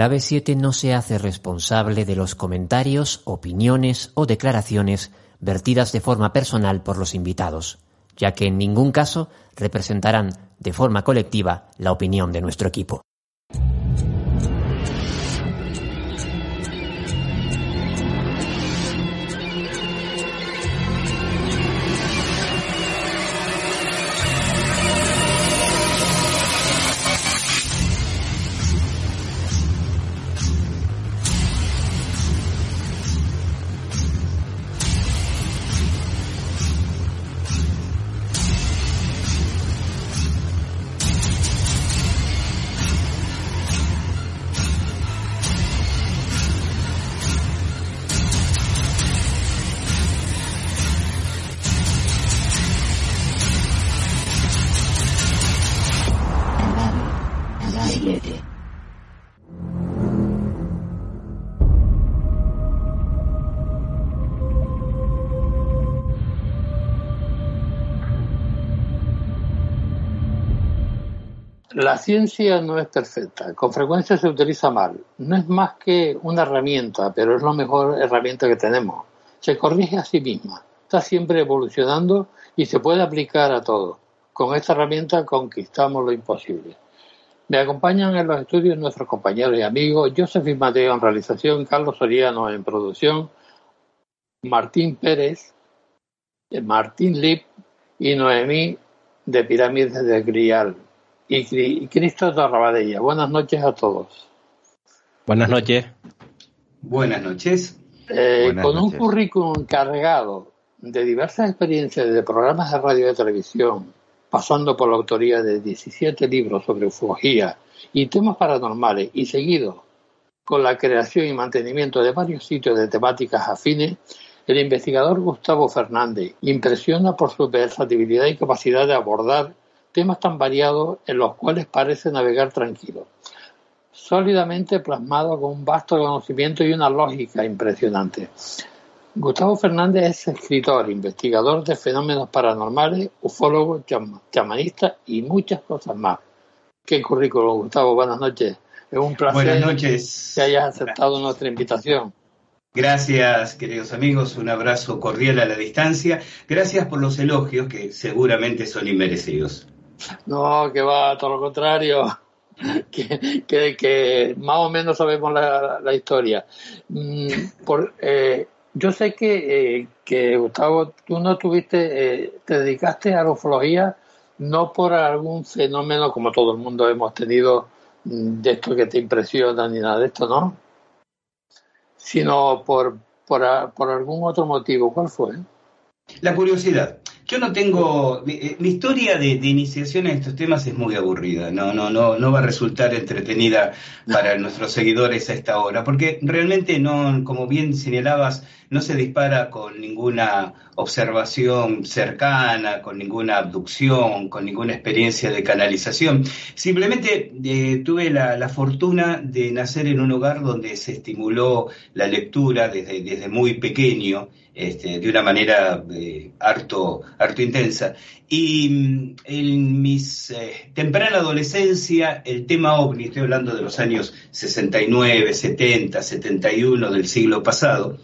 Clave 7 no se hace responsable de los comentarios, opiniones o declaraciones vertidas de forma personal por los invitados, ya que en ningún caso representarán de forma colectiva la opinión de nuestro equipo. Ciencia no es perfecta, con frecuencia se utiliza mal. No es más que una herramienta, pero es la mejor herramienta que tenemos. Se corrige a sí misma, está siempre evolucionando y se puede aplicar a todo. Con esta herramienta conquistamos lo imposible. Me acompañan en los estudios nuestros compañeros y amigos, Joseph Mateo en realización, Carlos Soriano en producción, Martín Pérez, Martín Lip y Noemí de Pirámides de Grial y, Cristo de Rabadella. Buenas noches a todos. Buenas noches. Buenas noches. Eh, con un currículum cargado de diversas experiencias de programas de radio y de televisión, pasando por la autoría de 17 libros sobre ufología y temas paranormales, y seguido con la creación y mantenimiento de varios sitios de temáticas afines, el investigador Gustavo Fernández impresiona por su versatilidad y capacidad de abordar temas tan variados en los cuales parece navegar tranquilo, sólidamente plasmado con un vasto conocimiento y una lógica impresionante. Gustavo Fernández es escritor, investigador de fenómenos paranormales, ufólogo, chamanista y muchas cosas más. Qué currículum, Gustavo. Buenas noches. Es un placer que hayas aceptado nuestra invitación. Gracias, queridos amigos. Un abrazo cordial a la distancia. Gracias por los elogios que seguramente son inmerecidos. No, que va, todo lo contrario. que, que, más o menos sabemos la, la historia. Mm, por, eh, yo sé que, eh, que, Gustavo, tú no tuviste, eh, te dedicaste a la ufología no por algún fenómeno como todo el mundo hemos tenido mm, de esto que te impresiona ni nada de esto, ¿no? Sino por, por, por algún otro motivo. ¿Cuál fue? La curiosidad. Yo no tengo. Mi, eh, historia de, iniciación en estos temas es muy aburrida. No, no, no, no va a resultar entretenida para nuestros seguidores a esta hora, porque realmente no, como bien señalabas, no se dispara con ninguna observación cercana, con ninguna abducción, con ninguna experiencia de canalización. Simplemente eh, tuve la, fortuna de nacer en un hogar donde se estimuló la lectura desde, desde muy pequeño este, de una manera eh, harto, harto intensa. Y mm, en mis eh, temprana adolescencia, el tema ovni, estoy hablando de los años 69, 70, 71 del siglo pasado,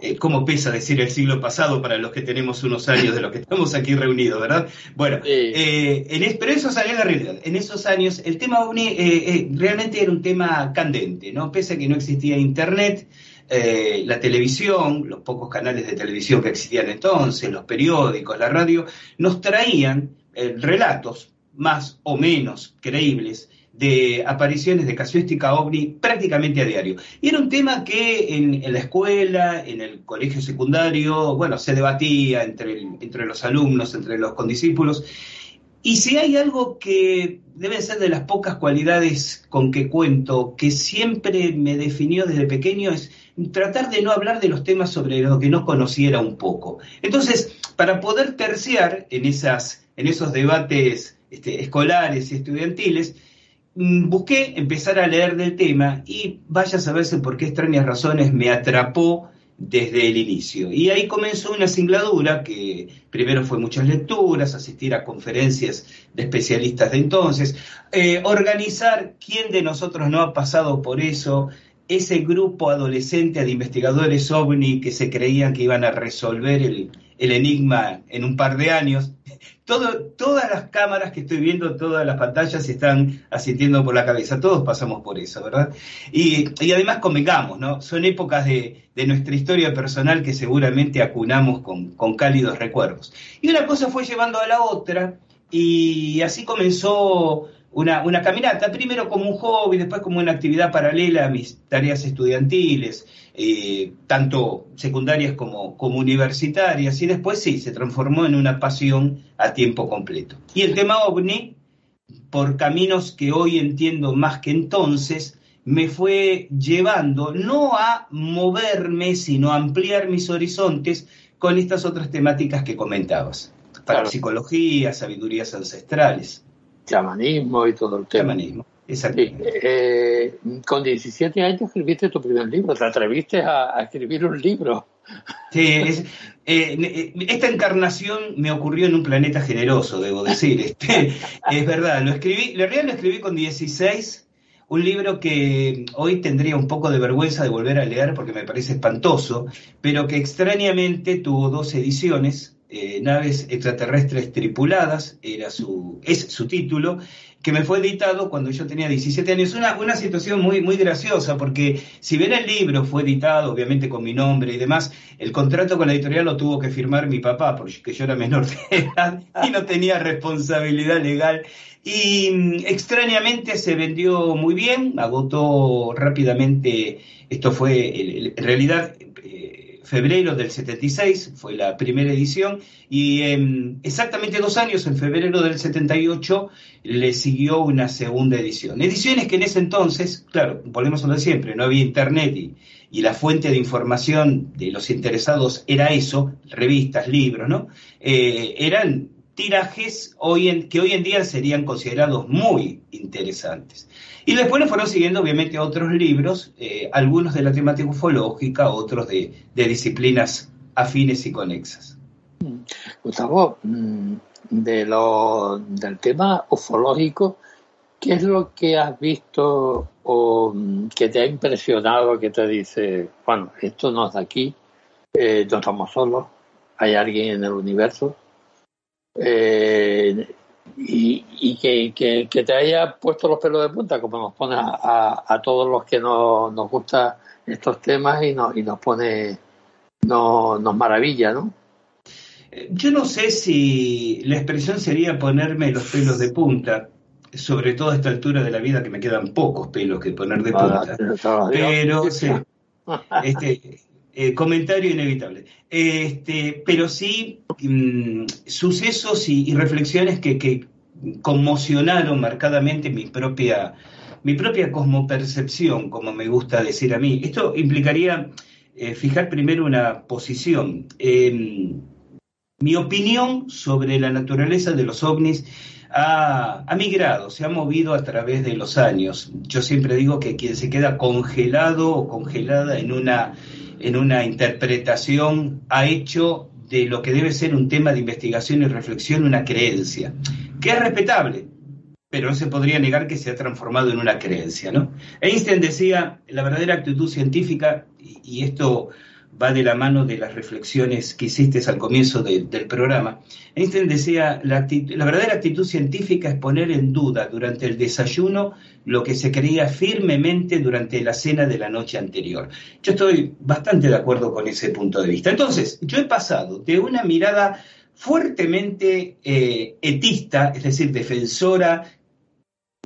eh, cómo pesa decir el siglo pasado para los que tenemos unos años de los que estamos aquí reunidos, ¿verdad? Bueno, en pero eso salió la realidad. En esos años el tema ovni realmente era un tema candente, ¿no? Pese a que no existía internet, eh, la televisión, los pocos canales de televisión que existían entonces, los periódicos, la radio, nos traían eh, relatos más o menos creíbles de apariciones de casuística ovni prácticamente a diario. Y era un tema que en, la escuela, en el colegio secundario, bueno, se debatía entre, entre los alumnos, entre los condiscípulos. Y si hay algo que debe ser de las pocas cualidades con que cuento, que siempre me definió desde pequeño, es tratar de no hablar de los temas sobre lo que no conociera un poco. Entonces, para poder terciar en, esas, en esos debates este, escolares y estudiantiles, mm, busqué empezar a leer del tema y vaya a saberse por qué extrañas razones me atrapó desde el inicio. Y ahí comenzó una singladura que primero fue muchas lecturas, asistir a conferencias de especialistas de entonces, eh, organizar quién de nosotros no ha pasado por eso, ese grupo adolescente de investigadores ovni que se creían que iban a resolver el, enigma en un par de años. Todas las cámaras que estoy viendo, todas las pantallas están asistiendo por la cabeza. Todos pasamos por eso, ¿verdad? Y, además convengamos, ¿no? Son épocas de, nuestra historia personal que seguramente acunamos con cálidos recuerdos. Y una cosa fue llevando a la otra y así comenzó una, una, caminata, primero como un hobby, después como una actividad paralela a mis tareas estudiantiles, eh, tanto secundarias como, como universitarias, y después sí, se transformó en una pasión a tiempo completo. Y el tema ovni, por caminos que hoy entiendo más que entonces, me fue llevando no a moverme, sino a ampliar mis horizontes con estas otras temáticas que comentabas. Para psicología, sabidurías ancestrales chamanismo y todo el tema. Chamanismo, eh, con 17 años escribiste tu primer libro, te atreviste a, escribir un libro. Sí, eh, eh, esta encarnación me ocurrió en un planeta generoso, debo decir. Este, es verdad, lo escribí, en realidad lo escribí con 16, un libro que hoy tendría un poco de vergüenza de volver a leer porque me parece espantoso, pero que extrañamente tuvo dos ediciones eh, naves extraterrestres tripuladas, era su, es su título, que me fue editado cuando yo tenía 17 años. Una, una situación muy, muy graciosa, porque si bien el libro fue editado, obviamente con mi nombre y demás, el contrato con la editorial lo tuvo que firmar mi papá, porque yo era menor de edad y no tenía responsabilidad legal. Y mm, extrañamente se vendió muy bien, agotó rápidamente, esto fue en realidad febrero del 76, fue la primera edición, y exactamente dos años, en febrero del 78, le siguió una segunda edición. Ediciones que en ese entonces, claro, volvemos a lo de siempre, no había internet y, la fuente de información de los interesados era eso, revistas, libros, ¿no? Eh, eran tirajes hoy en, que hoy en día serían considerados muy interesantes. Y después nos fueron siguiendo obviamente otros libros, eh, algunos de la temática ufológica, otros de, disciplinas afines y conexas. Gustavo, mm, de lo, del tema ufológico, ¿qué es lo que has visto o mm, que te ha impresionado, que te dice, bueno, esto no es de aquí, eh, no estamos solos, hay alguien en el universo? Eh, y, que, te haya puesto los pelos de punta, como nos pone a, todos los que no, nos gustan estos temas y, nos, y nos pone, no, nos maravilla, ¿no? Yo no sé si la expresión sería ponerme los pelos de punta, sobre todo a esta altura de la vida que me quedan pocos pelos que poner de punta. pero sí, este, eh, comentario inevitable. Este, pero sí mm, sucesos y, reflexiones que, conmocionaron marcadamente mi propia, mi propia cosmopercepción, como me gusta decir a mí. Esto implicaría eh, fijar primero una posición. Em, mi opinión sobre la naturaleza de los ovnis ha, migrado, se ha movido a través de los años. Yo siempre digo que quien se queda congelado o congelada en una, en una interpretación ha hecho de lo que debe ser un tema de investigación y reflexión una creencia, que es respetable, pero no se podría negar que se ha transformado en una creencia. ¿no? Einstein decía, la verdadera actitud científica, y esto va de la mano de las reflexiones que hiciste al comienzo del programa. Einstein decía, la, la, verdadera actitud científica es poner en duda durante el desayuno lo que se creía firmemente durante la cena de la noche anterior. Yo estoy bastante de acuerdo con ese punto de vista. Entonces, yo he pasado de una mirada fuertemente eh, etista, es decir, defensora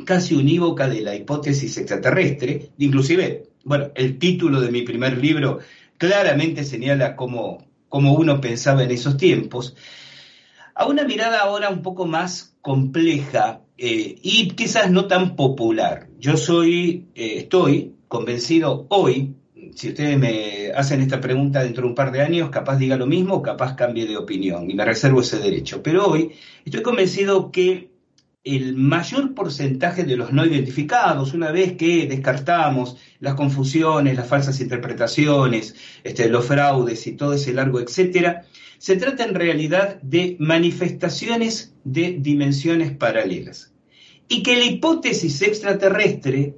casi unívoca de la hipótesis extraterrestre, inclusive, bueno, el título de mi primer libro claramente señala cómo, uno pensaba en esos tiempos, a una mirada ahora un poco más compleja eh, y quizás no tan popular. Yo soy, eh, estoy convencido hoy, si ustedes me hacen esta pregunta dentro de un par de años, capaz diga lo mismo, capaz cambie de opinión y me reservo ese derecho. Pero hoy estoy convencido que el mayor porcentaje de los no identificados, una vez que descartamos las confusiones, las falsas interpretaciones, este, los fraudes y todo ese largo etcétera, se trata en realidad de manifestaciones de dimensiones paralelas. Y que la hipótesis extraterrestre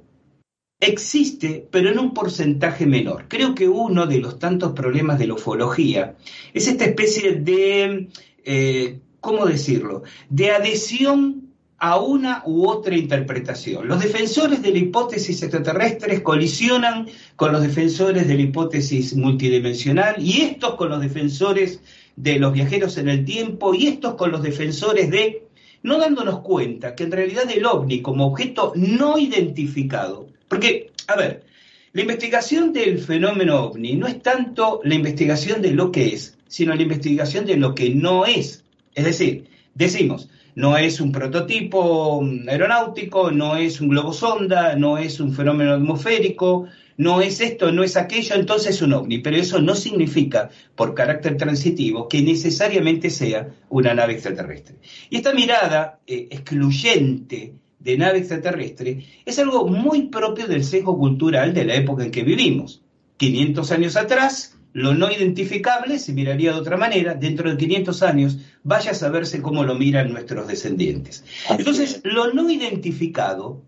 existe, pero en un porcentaje menor. Creo que uno de los tantos problemas de la ufología es esta especie de, eh, ¿cómo decirlo?, de adhesión a una u otra interpretación. Los defensores de la hipótesis extraterrestre colisionan con los defensores de la hipótesis multidimensional y estos con los defensores de los viajeros en el tiempo y estos con los defensores de, no dándonos cuenta que en realidad el ovni como objeto no identificado, porque, a ver, la investigación del fenómeno ovni no es tanto la investigación de lo que es, sino la investigación de lo que no es. Es decir, decimos, no es un prototipo aeronáutico, no es un globo sonda, no es un fenómeno atmosférico, no es esto, no es aquello, entonces es un ovni. Pero eso no significa, por carácter transitivo, que necesariamente sea una nave extraterrestre. Y esta mirada eh, excluyente de nave extraterrestre es algo muy propio del sesgo cultural de la época en que vivimos. 500 años atrás, lo no identificable se miraría de otra manera, dentro de 500 años vaya a saberse cómo lo miran nuestros descendientes. Entonces, lo no identificado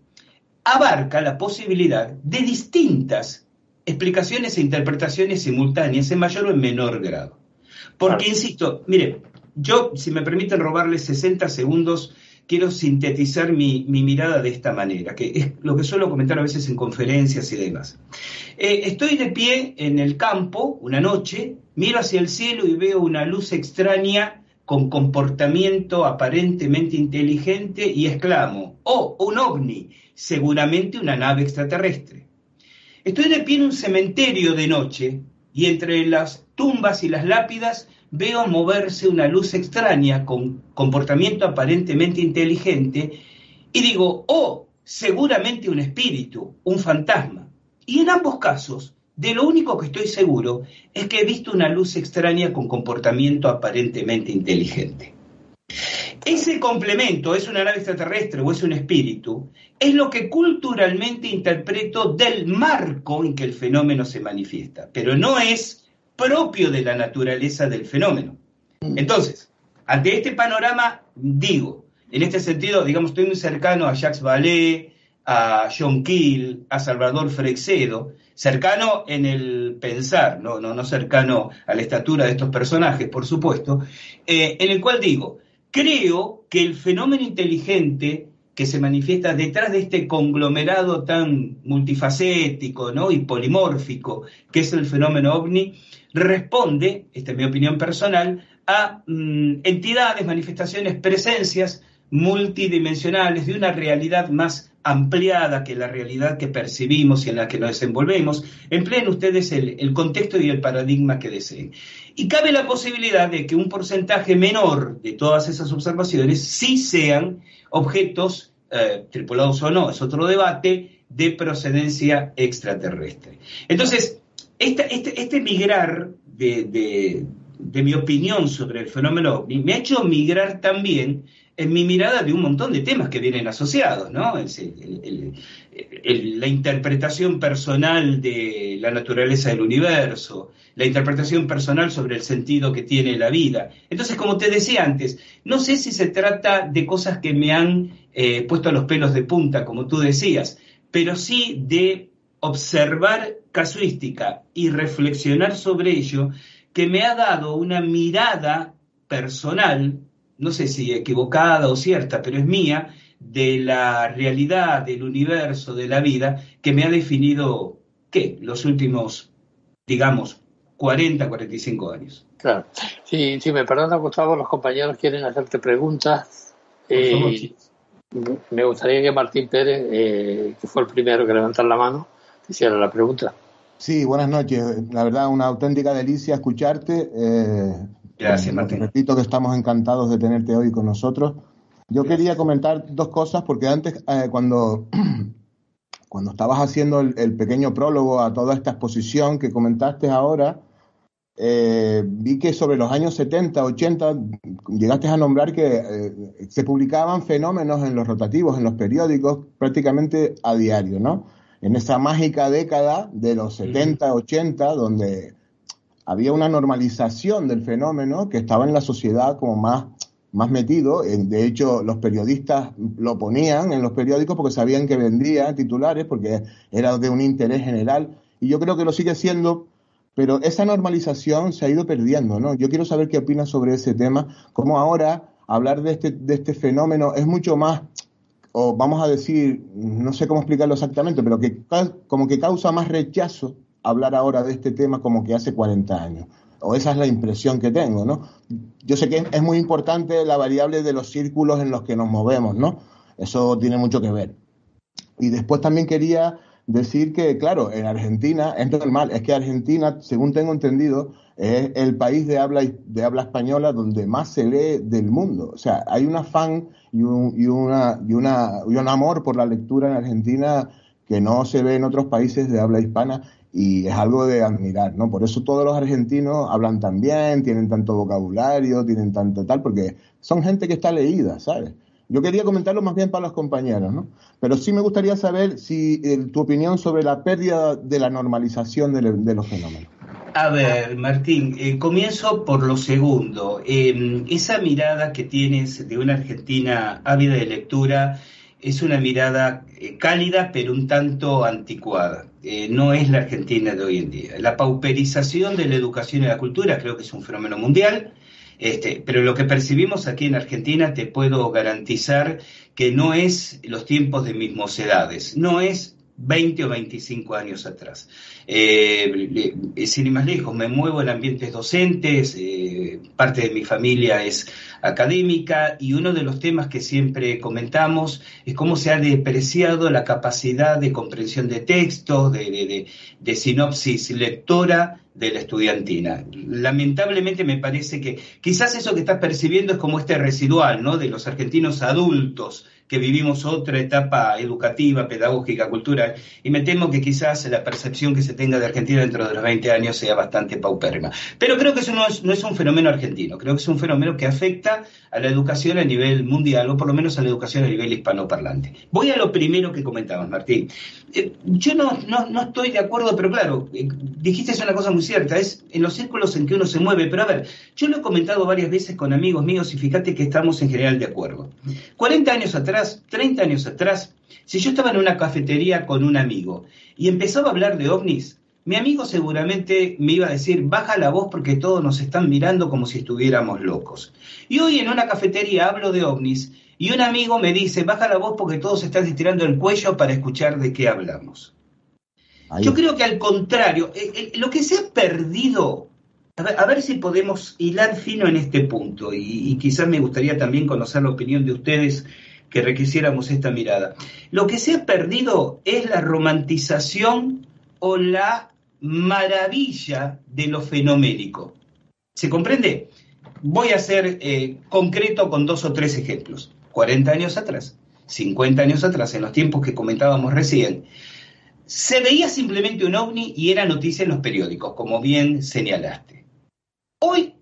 abarca la posibilidad de distintas explicaciones e interpretaciones simultáneas en mayor o en menor grado. Porque, insisto, mire, yo, si me permiten robarle 60 segundos, quiero sintetizar mi, mirada de esta manera, que es lo que suelo comentar a veces en conferencias y demás. Eh, estoy de pie en el campo una noche, miro hacia el cielo y veo una luz extraña con comportamiento aparentemente inteligente y exclamo, oh, un ovni, seguramente una nave extraterrestre. Estoy de pie en un cementerio de noche y entre las tumbas y las lápidas veo moverse una luz extraña con comportamiento aparentemente inteligente y digo, oh, seguramente un espíritu, un fantasma. Y en ambos casos, de lo único que estoy seguro es que he visto una luz extraña con comportamiento aparentemente inteligente. Ese complemento, es una nave extraterrestre o es un espíritu, es lo que culturalmente interpreto del marco en que el fenómeno se manifiesta, pero no es propio de la naturaleza del fenómeno. Entonces, ante este panorama, digo, en este sentido, digamos, estoy muy cercano a Jacques Vallée, a John Keel, a Salvador Freixedo, cercano en el pensar, no, no, no cercano a la estatura de estos personajes, por supuesto, eh, en el cual digo, creo que el fenómeno inteligente que se manifiesta detrás de este conglomerado tan multifacético ¿no? y polimórfico que es el fenómeno ovni, responde, esta es mi opinión personal, a mm, entidades, manifestaciones, presencias multidimensionales de una realidad más ampliada que la realidad que percibimos y en la que nos desenvolvemos, empleen ustedes el, contexto y el paradigma que deseen. Y cabe la posibilidad de que un porcentaje menor de todas esas observaciones sí sean objetos, eh, tripulados o no, es otro debate, de procedencia extraterrestre. Entonces, este, este, migrar de, de, mi opinión sobre el fenómeno me ha hecho migrar también en mi mirada de un montón de temas que vienen asociados, ¿no? la interpretación personal de la naturaleza del universo, la interpretación personal sobre el sentido que tiene la vida. Entonces, como te decía antes, no sé si se trata de cosas que me han eh, puesto los pelos de punta, como tú decías, pero sí de observar casuística y reflexionar sobre ello, que me ha dado una mirada personal no sé si equivocada o cierta, pero es mía, de la realidad, del universo, de la vida, que me ha definido, ¿qué? Los últimos, digamos, 40, 45 años. Claro. Sí, sí, me perdona, Gustavo, los compañeros quieren hacerte preguntas. Eh, me gustaría que Martín Pérez, eh, que fue el primero que levantó la mano, hiciera la pregunta. Sí, buenas noches. La verdad, una auténtica delicia escucharte. Eh, Gracias, Martín. Repito que estamos encantados de tenerte hoy con nosotros. Yo quería comentar dos cosas porque antes, eh, cuando, cuando estabas haciendo el, pequeño prólogo a toda esta exposición que comentaste ahora, eh, vi que sobre los años 70, 80, llegaste a nombrar que eh, se publicaban fenómenos en los rotativos, en los periódicos, prácticamente a diario, ¿no? En esa mágica década de los 70, 80, donde había una normalización del fenómeno que estaba en la sociedad como más, más metido. De hecho, los periodistas lo ponían en los periódicos porque sabían que vendía titulares, porque era de un interés general. Y yo creo que lo sigue siendo, pero esa normalización se ha ido perdiendo, ¿no? Yo quiero saber qué opinas sobre ese tema, cómo ahora hablar de este, de este fenómeno es mucho más, o vamos a decir, no sé cómo explicarlo exactamente, pero que como que causa más rechazo hablar ahora de este tema como que hace 40 años. O esa es la impresión que tengo, ¿no? Yo sé que es muy importante la variable de los círculos en los que nos movemos, ¿no? Eso tiene mucho que ver. Y después también quería decir que, claro, en Argentina es normal, es que Argentina, según tengo entendido, es el país de habla, de habla española donde más se lee del mundo. O sea, hay un afán y un, y una, y, una, y un amor por la lectura en Argentina que no se ve en otros países de habla hispana y es algo de admirar, ¿no? Por eso todos los argentinos hablan tan bien, tienen tanto vocabulario, tienen tanto tal, porque son gente que está leída, ¿sabes? Yo quería comentarlo más bien para los compañeros, ¿no? Pero sí me gustaría saber si tu opinión sobre la pérdida de la normalización de, los fenómenos. A ver, Martín, eh, comienzo por lo segundo. Em, esa mirada que tienes de una Argentina ávida de lectura es una mirada eh, cálida pero un tanto anticuada. Eh, no es la Argentina de hoy en día. La pauperización de la educación y la cultura creo que es un fenómeno mundial, este, pero lo que percibimos aquí en Argentina te puedo garantizar que no es los tiempos de mis mocedades, no es 20 o 25 años atrás. Eh, sin ir más lejos, me muevo en ambientes docentes, eh, parte de mi familia es académica y uno de los temas que siempre comentamos es cómo se ha depreciado la capacidad de comprensión de textos, de, de sinopsis lectora de la estudiantina. Lamentablemente me parece que quizás eso que estás percibiendo es como este residual, ¿no? De los argentinos adultos que vivimos otra etapa educativa, pedagógica, cultural, y me temo que quizás la percepción que se tenga de Argentina dentro de los 20 años sea bastante paupérrima. Pero creo que eso no es, no es un fenómeno argentino, creo que es un fenómeno que afecta a la educación a nivel mundial, o por lo menos a la educación a nivel hispanoparlante. Voy a lo primero que comentabas, Martín. Eh, yo no, no, estoy de acuerdo, pero claro, eh, dijiste una cosa muy cierta, es en los círculos en que uno se mueve, pero a ver, yo lo he comentado varias veces con amigos míos y fíjate que estamos en general de acuerdo. 40 años atrás, 30 años atrás, si yo estaba en una cafetería con un amigo y empezaba a hablar de ovnis, mi amigo seguramente me iba a decir, baja la voz porque todos nos están mirando como si estuviéramos locos. Y hoy en una cafetería hablo de ovnis y un amigo me dice, baja la voz porque todos están estirando el cuello para escuchar de qué hablamos. Yo creo que al contrario, eh, eh, lo que se ha perdido, a ver, si podemos hilar fino en este punto, y, y quizás me gustaría también conocer la opinión de ustedes que requisiéramos esta mirada. Lo que se ha perdido es la romantización o la maravilla de lo fenoménico. ¿Se comprende? Voy a ser eh, concreto con dos o tres ejemplos. 40 años atrás, 50 años atrás, en los tiempos que comentábamos recién, se veía simplemente un ovni y era noticia en los periódicos, como bien señalaste. Hoy,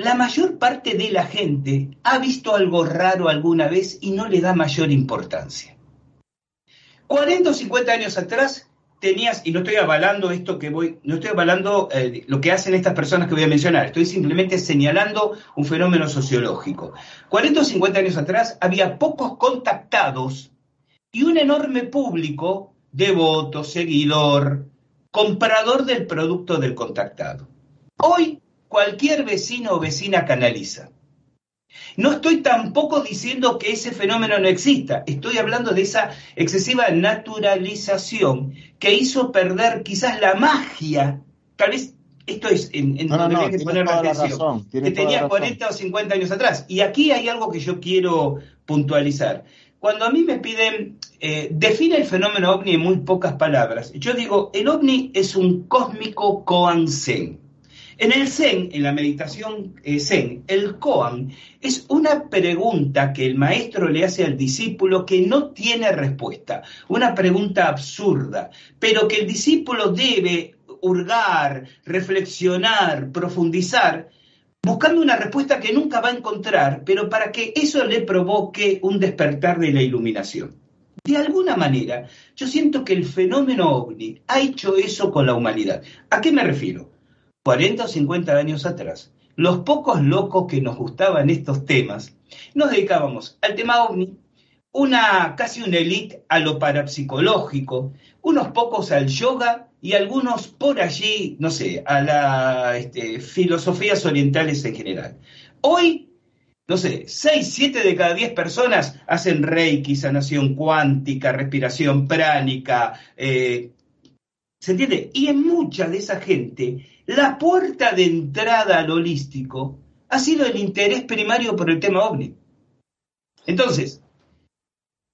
la mayor parte de la gente ha visto algo raro alguna vez y no le da mayor importancia. 40 o 50 años atrás, tenías, y no estoy avalando esto que voy, no estoy avalando eh, lo que hacen estas personas que voy a mencionar, estoy simplemente señalando un fenómeno sociológico. 40 o 50 años atrás había pocos contactados y un enorme público, devoto, seguidor, comprador del producto del contactado. Hoy cualquier vecino o vecina canaliza. No estoy tampoco diciendo que ese fenómeno no exista, estoy hablando de esa excesiva naturalización que hizo perder quizás la magia, tal vez esto es en, donde hay que poner atención, que tenía 40 o 50 años atrás. Y aquí hay algo que yo quiero puntualizar. Cuando a mí me piden, eh, define el fenómeno ovni en muy pocas palabras, yo digo, el ovni es un cósmico koan en el Zen, en la meditación eh, Zen, el koan es una pregunta que el maestro le hace al discípulo que no tiene respuesta, una pregunta absurda, pero que el discípulo debe hurgar, reflexionar, profundizar, buscando una respuesta que nunca va a encontrar, pero para que eso le provoque un despertar de la iluminación. De alguna manera, yo siento que el fenómeno ovni ha hecho eso con la humanidad. ¿A qué me refiero? 40 o 50 años atrás, los pocos locos que nos gustaban estos temas, nos dedicábamos al tema ovni, una casi una élite a lo parapsicológico, unos pocos al yoga y algunos por allí, no sé, a las este, filosofías orientales en general. Hoy, no sé, 6, 7 de cada 10 personas hacen reiki, sanación cuántica, respiración pránica, eh, ¿se entiende? Y en mucha de esa gente la puerta de entrada al holístico ha sido el interés primario por el tema ovni. Entonces,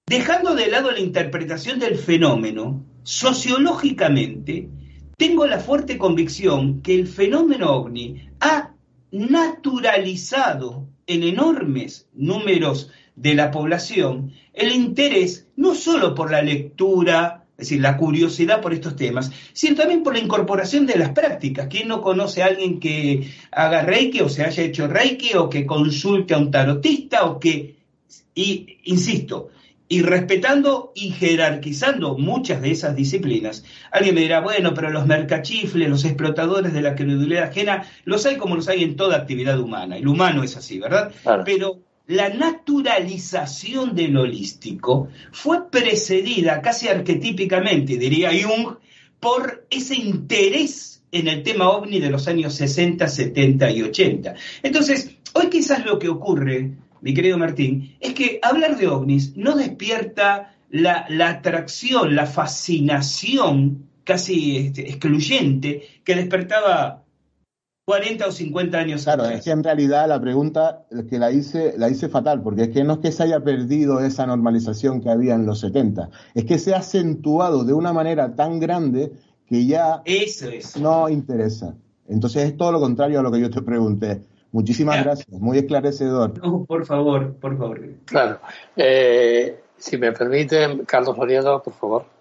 dejando de lado la interpretación del fenómeno, sociológicamente, tengo la fuerte convicción que el fenómeno ovni ha naturalizado en enormes números de la población el interés no solo por la lectura, es decir, la curiosidad por estos temas, sino también por la incorporación de las prácticas. ¿Quién no conoce a alguien que haga reiki o se haya hecho reiki o que consulte a un tarotista o que, y insisto, y respetando y jerarquizando muchas de esas disciplinas, alguien me dirá, bueno, pero los mercachifles, los explotadores de la credulidad ajena, los hay como los hay en toda actividad humana. El humano es así, ¿verdad? Pero la naturalización del holístico fue precedida casi arquetípicamente, diría Jung, por ese interés en el tema ovni de los años 60, 70 y 80. Entonces, hoy quizás lo que ocurre, mi querido Martín, es que hablar de ovnis no despierta la, atracción, la fascinación casi este, excluyente que despertaba 40 o 50 años claro, es que en realidad la pregunta que la hice, la hice fatal, porque es que no es que se haya perdido esa normalización que había en los 70, es que se ha acentuado de una manera tan grande que ya Eso no interesa. Entonces es todo lo contrario a lo que yo te pregunté. Muchísimas gracias, muy esclarecedor. por favor, por favor. Claro. Eh, si me permiten, Carlos Oriado, por favor.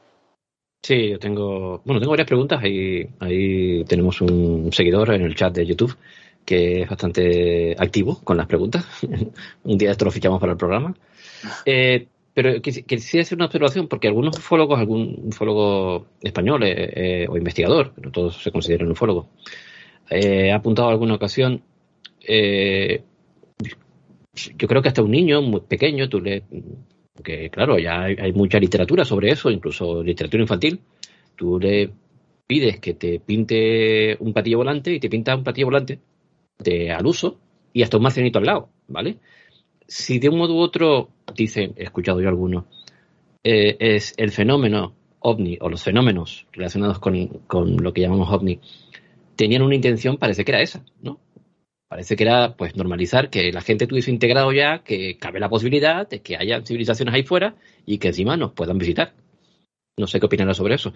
Sí, yo tengo, bueno, tengo varias preguntas. Ahí, ahí tenemos un seguidor en el chat de YouTube que es bastante activo con las preguntas. un día esto lo fichamos para el programa. Eh, pero quisiera hacer una observación porque algunos ufólogos, algún ufólogo español eh, eh, o investigador, no todos se consideran ufólogos, ha apuntado alguna ocasión. yo creo que hasta un niño muy pequeño, tú le porque claro, ya hay, mucha literatura sobre eso, incluso literatura infantil. Tú le pides que te pinte un platillo volante y te pinta un platillo volante de, al uso y hasta un marcianito al lado, ¿vale? Si de un modo u otro, dicen, he escuchado yo algunos, eh, es el fenómeno ovni o los fenómenos relacionados con, con lo que llamamos ovni, tenían una intención, parece que era esa, ¿no? Parece que era pues normalizar que la gente tuviese integrado ya que cabe la posibilidad de que haya civilizaciones ahí fuera y que encima nos puedan visitar. No sé qué opinará sobre eso.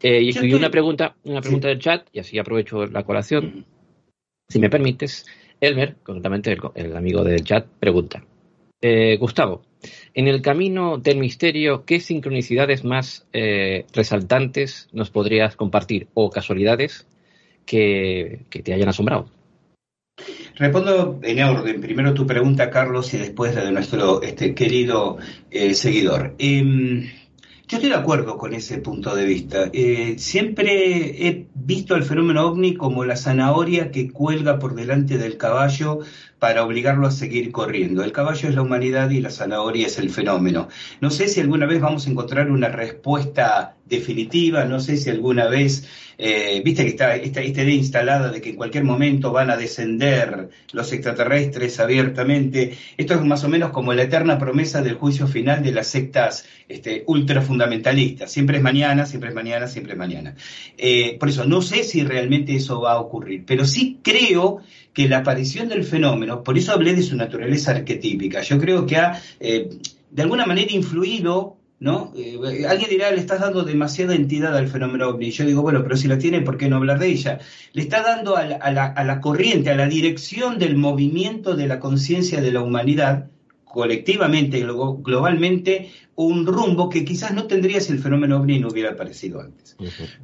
Eh, y, una pregunta, una pregunta del chat, y así aprovecho la colación. Si me permites, Elmer, concretamente el, amigo del chat, pregunta. Eh, Gustavo, en el camino del misterio, ¿qué sincronicidades más eh, resaltantes nos podrías compartir o casualidades que te hayan asombrado? Respondo en orden. Primero tu pregunta, Carlos, y después la de nuestro este, querido eh, seguidor. Em, yo estoy de acuerdo con ese punto de vista. Eh, siempre he visto el fenómeno ovni como la zanahoria que cuelga por delante del caballo para obligarlo a seguir corriendo. El caballo es la humanidad y la zanahoria es el fenómeno. No sé si alguna vez vamos a encontrar una respuesta definitiva, no sé si alguna vez, eh, viste que está esta, idea instalada de que en cualquier momento van a descender los extraterrestres abiertamente. Esto es más o menos como la eterna promesa del juicio final de las sectas este, ultrafundamentalistas. Siempre es mañana, siempre es mañana, siempre es mañana. Eh, por eso no sé si realmente eso va a ocurrir, pero sí creo que la aparición del fenómeno, por eso hablé de su naturaleza arquetípica, yo creo que ha eh, de alguna manera influido ¿no? Eh, alguien dirá, le estás dando demasiada entidad al fenómeno ovni. Yo digo, bueno, pero si la tiene, ¿por qué no hablar de ella? Le está dando a la, a la corriente, a la dirección del movimiento de la conciencia de la humanidad, colectivamente, globalmente, un rumbo que quizás no tendría si el fenómeno ovni no hubiera aparecido antes.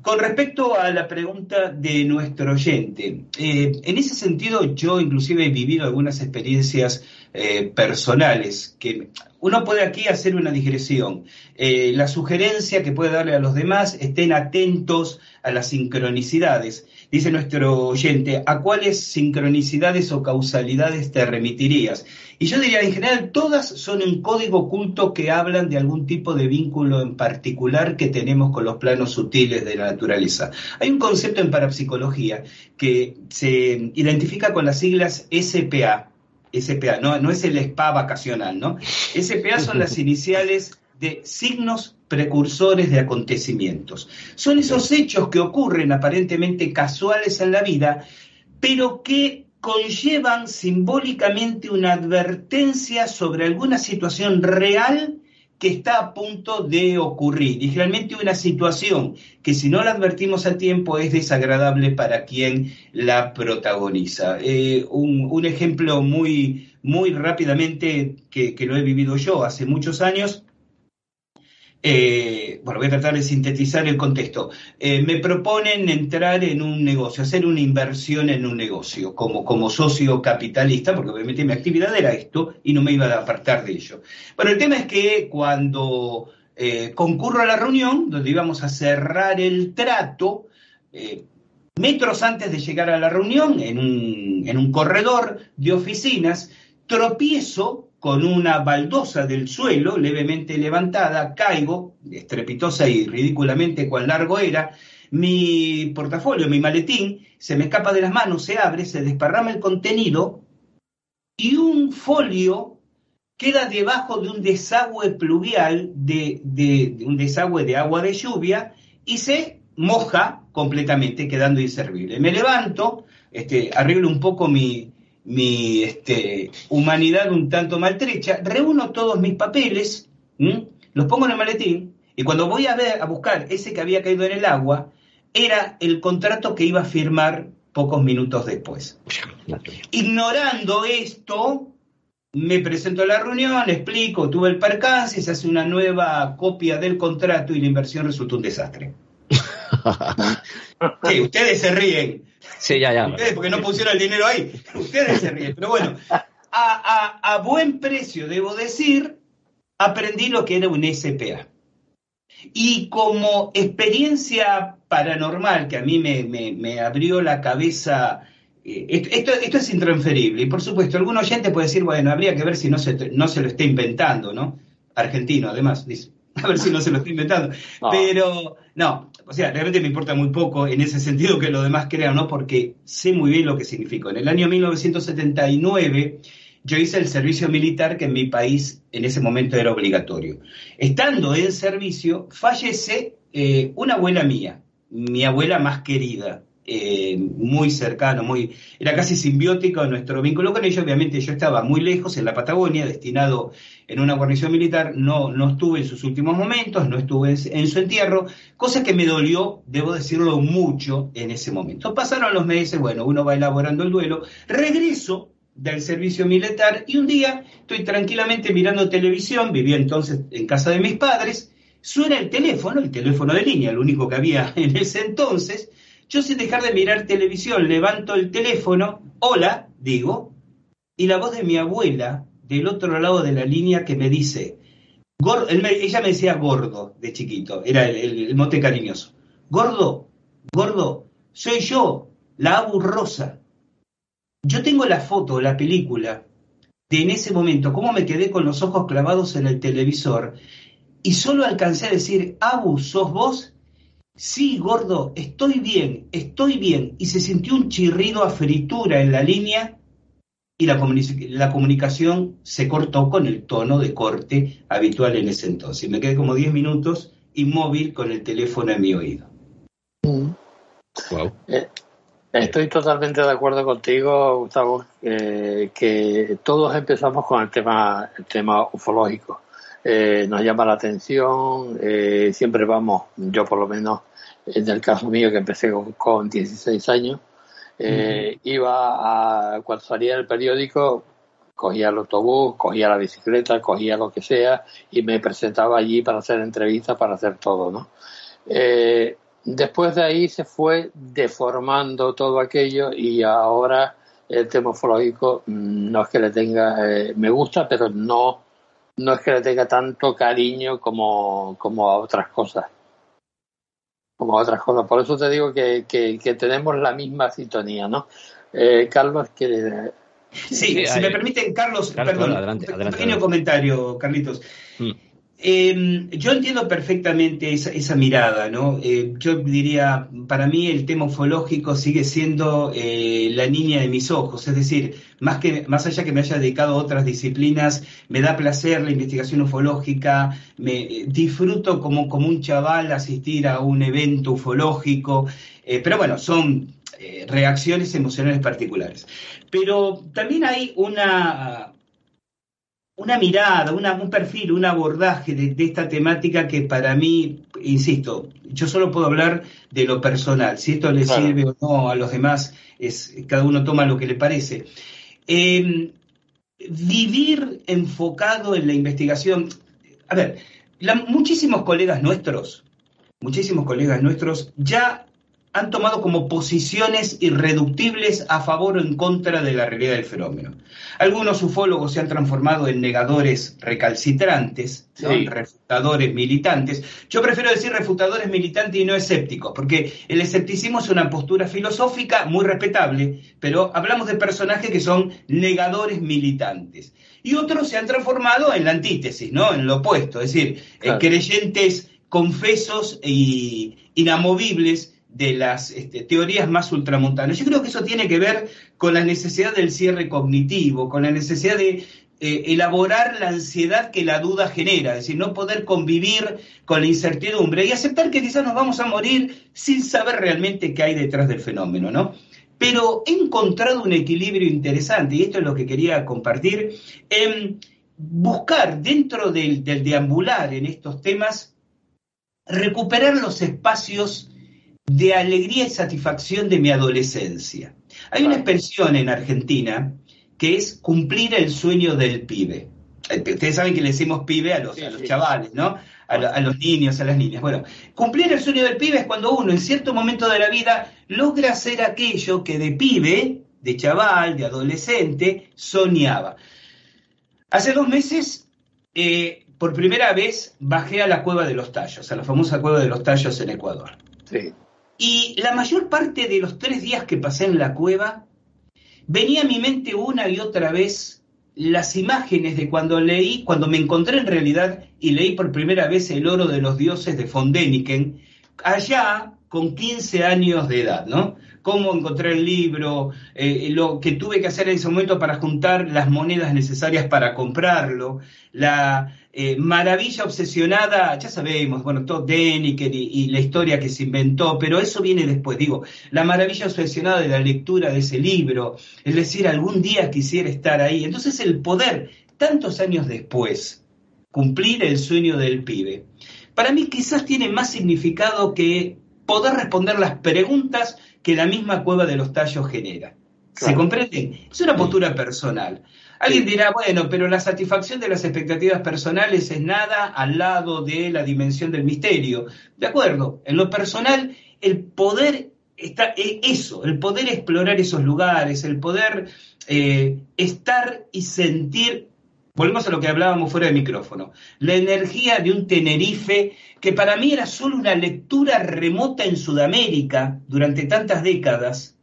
Con respecto a la pregunta de nuestro oyente, eh, en ese sentido yo inclusive he vivido algunas experiencias eh, personales que uno puede aquí hacer una digresión. Eh, la sugerencia que puede darle a los demás, estén atentos a las sincronicidades. Dice nuestro oyente, ¿a cuáles sincronicidades o causalidades te remitirías? Y yo diría, en general, todas son un código oculto que hablan de algún tipo de vínculo en particular que tenemos con los planos sutiles de la naturaleza. Hay un concepto en parapsicología que se identifica con las siglas SPA. SPA, no, no es el spa vacacional, ¿no? SPA son las iniciales de signos precursores de acontecimientos. Son esos hechos que ocurren aparentemente casuales en la vida, pero que conllevan simbólicamente una advertencia sobre alguna situación real que está a punto de ocurrir. Y realmente una situación que si no la advertimos a tiempo es desagradable para quien la protagoniza. Eh, un, ejemplo muy, muy rápidamente que, que lo he vivido yo hace muchos años eh, bueno, voy a tratar de sintetizar el contexto. Eh, me proponen entrar en un negocio, hacer una inversión en un negocio como, como socio capitalista, porque obviamente mi actividad era esto y no me iba a apartar de ello. Bueno, el tema es que cuando eh, concurro a la reunión, donde íbamos a cerrar el trato, metros antes de llegar a la reunión, en un, en un corredor de oficinas, tropiezo con una baldosa del suelo levemente levantada, caigo, estrepitosa y ridículamente cuán largo era, mi portafolio, mi maletín, se me escapa de las manos, se abre, se desparrama el contenido y un folio queda debajo de un desagüe pluvial, de, un desagüe de agua de lluvia y se moja completamente, quedando inservible. Me levanto, este, arreglo un poco mi, mi este, humanidad un tanto maltrecha, reúno todos mis papeles, los pongo en el maletín, y cuando voy a ver, a buscar ese que había caído en el agua, era el contrato que iba a firmar pocos minutos después. Ignorando esto, me presento a la reunión, explico, tuve el percance, se hace una nueva copia del contrato y la inversión resultó un desastre. sí, ustedes se ríen. Sí, ya, ya. Ustedes, porque no pusieron el dinero ahí. Ustedes se ríen. Pero bueno, a, buen precio, debo decir, aprendí lo que era un SPA. Y como experiencia paranormal que a mí me, abrió la cabeza, eh, esto, esto, es intransferible. Y por supuesto, algún oyente puede decir, bueno, habría que ver si no se, no se lo está inventando, ¿no? Argentino, además, dice. A ver si no se lo está inventando. Pero, no, o sea, realmente me importa muy poco en ese sentido que los demás crean, ¿no? Porque sé muy bien lo que significó. En el año 1979 yo hice el servicio militar que en mi país en ese momento era obligatorio. Estando en servicio, fallece eh, una abuela mía, mi abuela más querida, eh, muy cercano, muy, era casi simbiótico nuestro vínculo con ella. Obviamente yo estaba muy lejos en la Patagonia, destinado en una guarnición militar, no, no estuve en sus últimos momentos, no estuve en su entierro, cosa que me dolió, debo decirlo, mucho en ese momento. Pasaron los meses, bueno, uno va elaborando el duelo, regreso del servicio militar y un día estoy tranquilamente mirando televisión, vivía entonces en casa de mis padres, suena el teléfono, el teléfono de línea, lo único que había en ese entonces, yo sin dejar de mirar televisión, levanto el teléfono, hola, digo, y la voz de mi abuela del otro lado de la línea que me dice, ella me decía gordo de chiquito, era el, mote cariñoso, gordo, gordo, soy yo, la Abu Rosa. Yo tengo la foto, la película, de en ese momento, cómo me quedé con los ojos clavados en el televisor y solo alcancé a decir, Abu, ¿sos vos? Sí, gordo, estoy bien, estoy bien. Y se sintió un chirrido a fritura en la línea y la, comunicación se cortó con el tono de corte habitual en ese entonces. Me quedé como 10 minutos inmóvil con el teléfono en mi oído. Wow. Eh, estoy totalmente de acuerdo contigo, Gustavo, eh, que todos empezamos con el tema, el tema ufológico. Eh, nos llama la atención, siempre vamos, yo por lo menos, en el caso mío que empecé con, 16 años, eh, iba a, cuando salía el periódico, cogía el autobús, cogía la bicicleta, cogía lo que sea y me presentaba allí para hacer entrevistas, para hacer todo, ¿no? Eh, después de ahí se fue deformando todo aquello y ahora el tema ufológico mm, no es que le tenga, eh, me gusta, pero no, no es que le tenga tanto cariño como, como a otras cosas como otras cosas. Por eso te digo que, que, tenemos la misma sintonía, ¿no? Eh, Carlos quiere... Sí, si me permiten, Carlos, perdón, un pequeño comentario, Carlitos. Mm. Em, yo entiendo perfectamente esa, mirada, ¿no? Eh, yo diría, para mí el tema ufológico sigue siendo eh, la niña de mis ojos, es decir, más, que, más allá que me haya dedicado a otras disciplinas, me da placer la investigación ufológica, me disfruto como, como un chaval asistir a un evento ufológico, eh, pero bueno, son reacciones emocionales particulares. Pero también hay una una mirada, un perfil, un abordaje de, esta temática que para mí, insisto, yo solo puedo hablar de lo personal. Si esto le sirve o no a los demás, es, cada uno toma lo que le parece. Em, vivir enfocado en la investigación. A ver, muchísimos colegas nuestros, muchísimos colegas nuestros ya han tomado como posiciones irreductibles a favor o en contra de la realidad del fenómeno. Algunos ufólogos se han transformado en negadores recalcitrantes, refutadores militantes. Yo prefiero decir refutadores militantes y no escépticos, porque el escepticismo es una postura filosófica muy respetable, pero hablamos de personajes que son negadores militantes. Y otros se han transformado en la antítesis, ¿no? En lo opuesto, es decir, creyentes confesos e inamovibles de las este, teorías más ultramontanas. Yo creo que eso tiene que ver con la necesidad del cierre cognitivo, con la necesidad de eh, elaborar la ansiedad que la duda genera, es decir, no poder convivir con la incertidumbre y aceptar que quizás nos vamos a morir sin saber realmente qué hay detrás del fenómeno, ¿no? Pero he encontrado un equilibrio interesante, y esto es lo que quería compartir, en buscar dentro del deambular en estos temas, recuperar los espacios de alegría y satisfacción de mi adolescencia. Hay una expresión en Argentina que es cumplir el sueño del pibe. Eh, ustedes saben que le decimos pibe a los, chavales, ¿no? A, los niños, a las niñas. Bueno, cumplir el sueño del pibe es cuando uno en cierto momento de la vida logra hacer aquello que de pibe, de chaval, de adolescente, soñaba. Hace dos meses, eh, por primera vez, bajé a la cueva de los tallos, a la famosa cueva de los tallos en Ecuador. Sí. Y la mayor parte de los tres días que pasé en la cueva, venía a mi mente una y otra vez las imágenes de cuando leí, cuando me encontré en realidad y leí por primera vez El oro de los dioses de von Däniken, allá con 15 años de edad, ¿no? Cómo encontrar el libro, eh, lo que tuve que hacer en ese momento para juntar las monedas necesarias para comprarlo, la eh, maravilla obsesionada, ya sabemos, bueno, todo Deniker y, la historia que se inventó, pero eso viene después, digo, la maravilla obsesionada de la lectura de ese libro, es decir, algún día quisiera estar ahí. Entonces el poder, tantos años después, cumplir el sueño del pibe, para mí quizás tiene más significado que poder responder las preguntas que la misma cueva de los tallos genera. ¿Se comprende? Es una postura personal. Alguien dirá, bueno, pero la satisfacción de las expectativas personales es nada al lado de la dimensión del misterio. De acuerdo, en lo personal, el poder está, e, eso, el poder explorar esos lugares, el poder eh, estar y sentir Volvemos a lo que hablábamos fuera de micrófono. La energía de un Tenerife que para mí era solo una lectura remota en Sudamérica durante tantas décadas,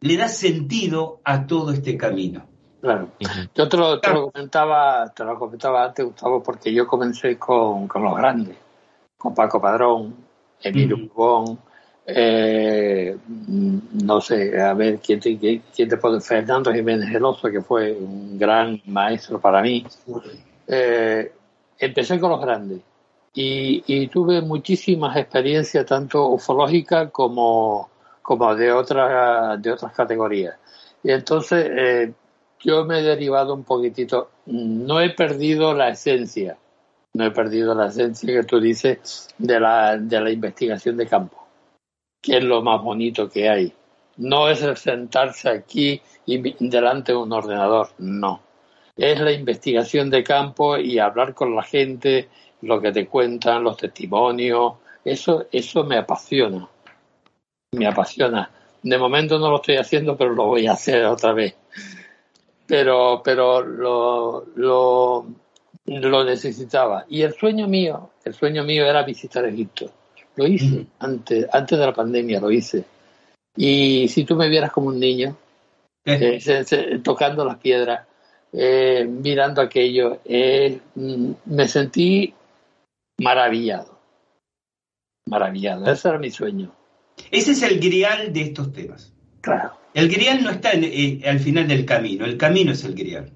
le da sentido a todo este camino. Claro. Yo te lo, comentaba, te lo comentaba antes, Gustavo, porque yo comencé con, los grandes, con Paco Padrón, Emilio uh eh, no sé, a ver, ¿quién te, quién te puede? Fernando Jiménez Geloso, que fue un gran maestro para mí. Eh, empecé con los grandes y, tuve muchísimas experiencias, tanto ufológicas como, como de, otras de otras categorías. Y entonces eh, yo me he derivado un poquitito, no he perdido la esencia, no he perdido la esencia que tú dices de la, de la investigación de campo que es lo más bonito que hay. No es el sentarse aquí y delante de un ordenador, no. Es la investigación de campo y hablar con la gente, lo que te cuentan, los testimonios. Eso, eso me apasiona. Me apasiona. De momento no lo estoy haciendo, pero lo voy a hacer otra vez. Pero, pero lo, lo, lo necesitaba. Y el sueño mío, el sueño mío era visitar Egipto lo hice, antes, antes de la pandemia lo hice. Y si tú me vieras como un niño, eh. Eh, tocando las piedras, eh, mirando aquello, mm, me sentí maravillado. Maravillado. Ese era mi sueño. Ese es el grial de estos temas. Claro. El grial no está al final del camino, el camino es el grial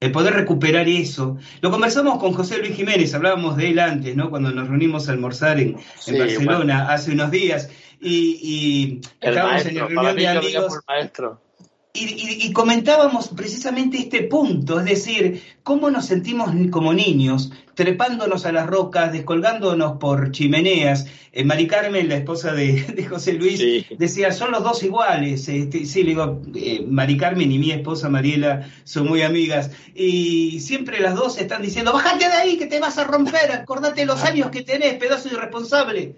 el poder recuperar eso. Lo conversamos con José Luis Jiménez, hablábamos de él antes, ¿no? Cuando nos reunimos a almorzar en, Barcelona hace unos días y, y estábamos en la reunión de amigos. Maestro. Y, comentábamos precisamente este punto, es decir, cómo nos sentimos como niños, trepándonos a las rocas, descolgándonos por chimeneas. Eh, Mari Carmen, la esposa de, José Luis, decía, son los dos iguales. Este, sí, le digo, eh, Mari Carmen y mi esposa Mariela son muy amigas. Y siempre las dos están diciendo, bájate de ahí que te vas a romper, acordate los años que tenés, pedazo irresponsable.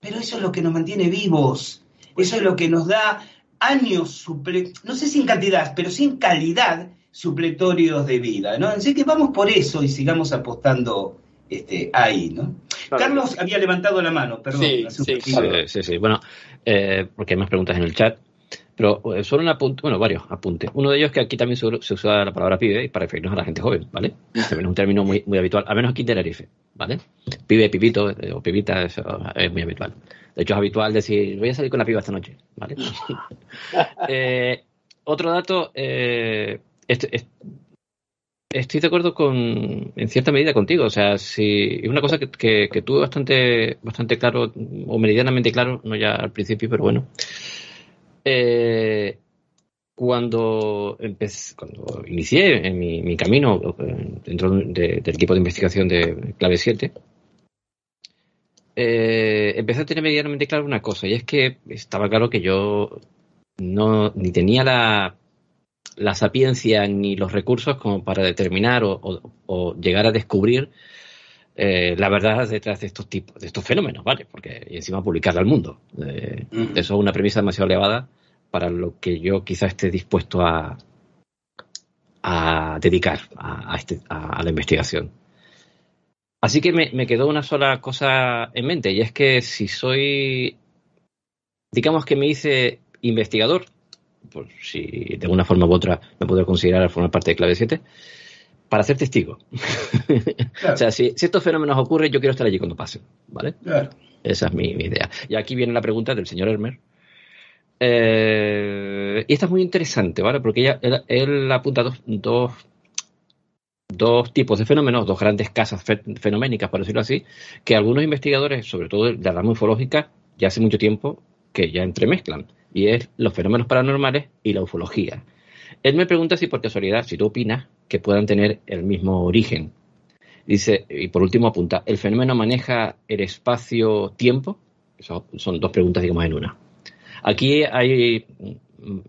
Pero eso es lo que nos mantiene vivos. Eso es lo que nos da años, suple no sé si en cantidad, pero sí en calidad supletorios de vida, ¿no? Así que vamos por eso y sigamos apostando este, ahí, ¿no? Carlos había levantado la mano, perdón. Sí, sí, sí, Bueno, eh, porque hay más preguntas en el chat. Pero eh, solo un apunte, bueno, varios apuntes. Uno de ellos es que aquí también se, usa la palabra pibe para referirnos a la gente joven, ¿vale? es un término muy, muy habitual, al menos aquí en Tenerife, ¿vale? Pibe, pibito eh, o pibita es, muy habitual. De hecho, es habitual decir, voy a salir con la piba esta noche, ¿vale? eh, otro dato, eh, estoy de acuerdo con, en cierta medida contigo. O sea, si es una cosa que, que, tuve bastante, bastante claro, o meridianamente claro, no ya al principio, pero bueno. Eh, cuando empecé, cuando inicié mi, camino dentro del equipo de investigación de Clave 7, eh, empecé a tener medianamente claro una cosa, y es que estaba claro que yo no ni tenía la, la sapiencia ni los recursos como para determinar o, llegar a descubrir eh, la verdad detrás de estos tipos, de estos fenómenos, ¿vale? Porque y encima publicarla al mundo. Eh, eso es una premisa demasiado elevada para lo que yo quizá esté dispuesto a, a dedicar a, este, a la investigación. Así que me, quedó una sola cosa en mente, y es que si soy, digamos que me hice investigador, por si de una forma u otra me puedo considerar formar parte de Clave 7, para ser testigo. o sea, si, estos fenómenos ocurren, yo quiero estar allí cuando pasen, ¿vale? Esa es mi, idea. Y aquí viene la pregunta del señor Hermer. Eh, y esta es muy interesante, ¿vale? Porque ella, él, apunta dos, dos, tipos de fenómenos, dos grandes casas fenoménicas, por decirlo así, que algunos investigadores, sobre todo de la rama ufológica, ya hace mucho tiempo que ya entremezclan. Y es los fenómenos paranormales y la ufología. Él me pregunta si por casualidad, si tú opinas que puedan tener el mismo origen. Dice, y por último apunta, ¿el fenómeno maneja el espacio-tiempo? Son dos preguntas, digamos, en una. Aquí hay,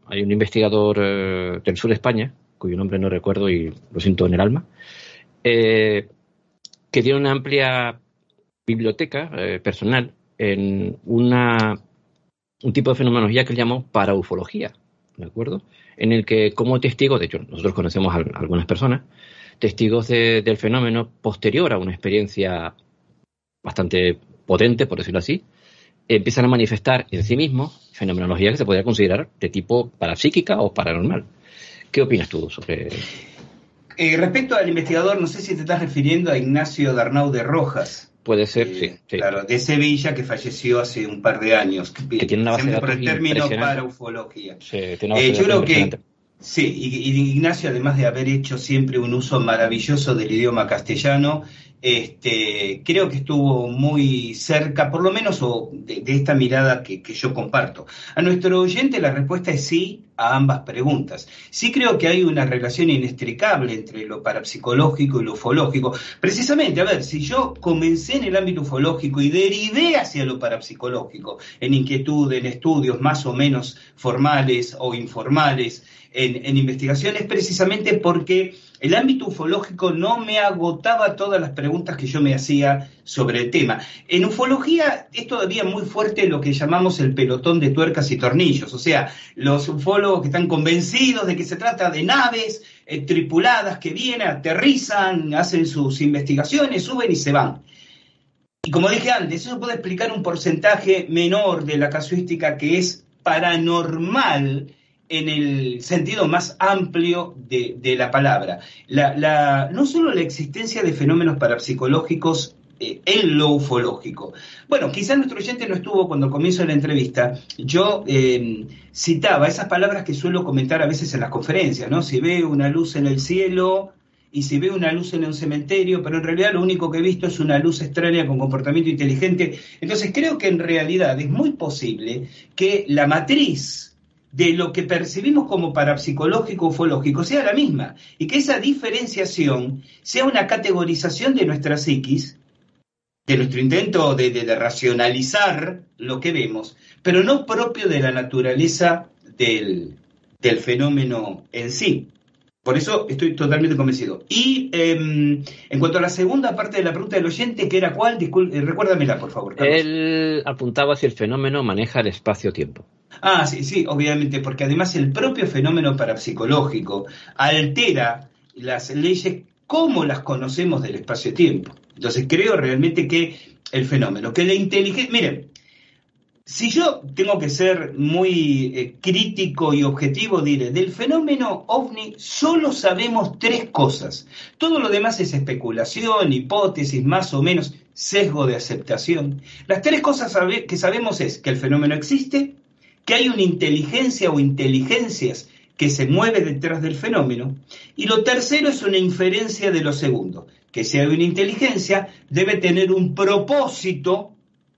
hay un investigador eh, del sur de España, cuyo nombre no recuerdo y lo siento en el alma, eh, que tiene una amplia biblioteca eh, personal en una, un tipo de fenomenología que él llamó paraufología, ¿de acuerdo? En el que como testigo, de hecho nosotros conocemos a algunas personas, testigos del fenómeno posterior a una experiencia bastante potente, por decirlo así, empiezan a manifestar en sí mismos fenomenología que se podría considerar de tipo parapsíquica o paranormal. ¿Qué opinas tú sobre eh, respecto al investigador, no sé si te estás refiriendo a Ignacio Darnau de Rojas. Puede ser, eh, sí, Claro, de Sevilla, que falleció hace un par de años. Que, tiene una base de por el término para ufología. Eh, yo creo que Sí, y, Ignacio, además de haber hecho siempre un uso maravilloso del idioma castellano, este, creo que estuvo muy cerca, por lo menos de, esta mirada que, yo comparto. A nuestro oyente la respuesta es sí a ambas preguntas. Sí creo que hay una relación inextricable entre lo parapsicológico y lo ufológico. Precisamente, a ver, si yo comencé en el ámbito ufológico y derivé hacia lo parapsicológico, en inquietud, en estudios más o menos formales o informales, en, investigaciones precisamente porque el ámbito ufológico no me agotaba todas las preguntas que yo me hacía sobre el tema. En ufología es todavía muy fuerte lo que llamamos el pelotón de tuercas y tornillos, o sea, los ufólogos que están convencidos de que se trata de naves eh, tripuladas que vienen, aterrizan, hacen sus investigaciones, suben y se van. Y como dije antes, eso puede explicar un porcentaje menor de la casuística que es paranormal en el sentido más amplio de, la palabra. no solo la existencia de fenómenos parapsicológicos eh, en lo ufológico. Bueno, quizás nuestro oyente no estuvo cuando comienzo la entrevista. Yo em, citaba esas palabras que suelo comentar a veces en las conferencias, ¿no? Si ve una luz en el cielo y si ve una luz en un cementerio, pero en realidad lo único que he visto es una luz extraña con comportamiento inteligente. Entonces creo que en realidad es muy posible que la matriz de lo que percibimos como parapsicológico ufológico sea la misma y que esa diferenciación sea una categorización de nuestra psiquis, de nuestro intento de, racionalizar lo que vemos, pero no propio de la naturaleza del, fenómeno en sí. Por eso estoy totalmente convencido. Y em, en cuanto a la segunda parte de la pregunta del oyente, que era cuál, eh, recuérdamela, por favor. Él apuntaba si el fenómeno maneja el espacio-tiempo. Ah, sí, sí, obviamente, porque además el propio fenómeno parapsicológico altera las leyes como las conocemos del espacio-tiempo. Entonces creo realmente que el fenómeno, que la inteligencia, miren, si yo tengo que ser muy eh, crítico y objetivo, diré, del fenómeno ovni solo sabemos tres cosas. Todo lo demás es especulación, hipótesis, más o menos sesgo de aceptación. Las tres cosas que sabemos es que el fenómeno existe, que hay una inteligencia o inteligencias que se mueve detrás del fenómeno. Y lo tercero es una inferencia de lo segundo, que si hay una inteligencia debe tener un propósito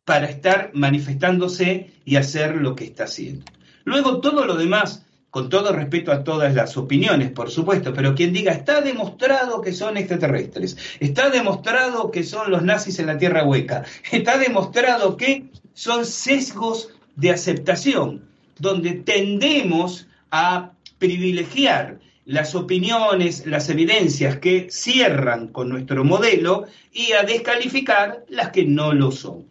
para estar manifestándose y hacer lo que está haciendo. Luego todo lo demás, con todo respeto a todas las opiniones, por supuesto, pero quien diga, está demostrado que son extraterrestres, está demostrado que son los nazis en la Tierra Hueca, está demostrado que son sesgos de aceptación, donde tendemos a privilegiar las opiniones, las evidencias que cierran con nuestro modelo y a descalificar las que no lo son.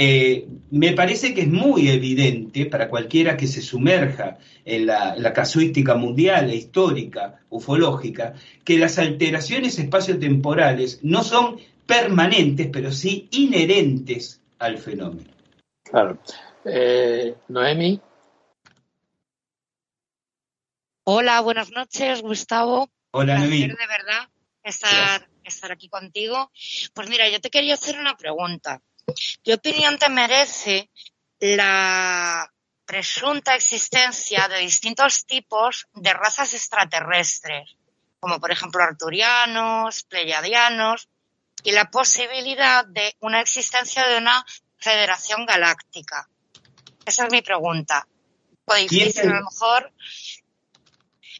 Eh, me parece que es muy evidente para cualquiera que se sumerja en la, la, casuística mundial e histórica, ufológica, que las alteraciones espaciotemporales no son permanentes, pero sí inherentes al fenómeno. Claro. Eh, Noemi. Hola, buenas noches, Gustavo. Hola, Noemi. de verdad estar, estar aquí contigo. Pues mira, yo te quería hacer una pregunta. ¿Qué opinión te merece la presunta existencia de distintos tipos de razas extraterrestres, como por ejemplo arturianos, pleyadianos, y la posibilidad de una existencia de una federación galáctica? Esa es mi pregunta. Pues difícil, a lo mejor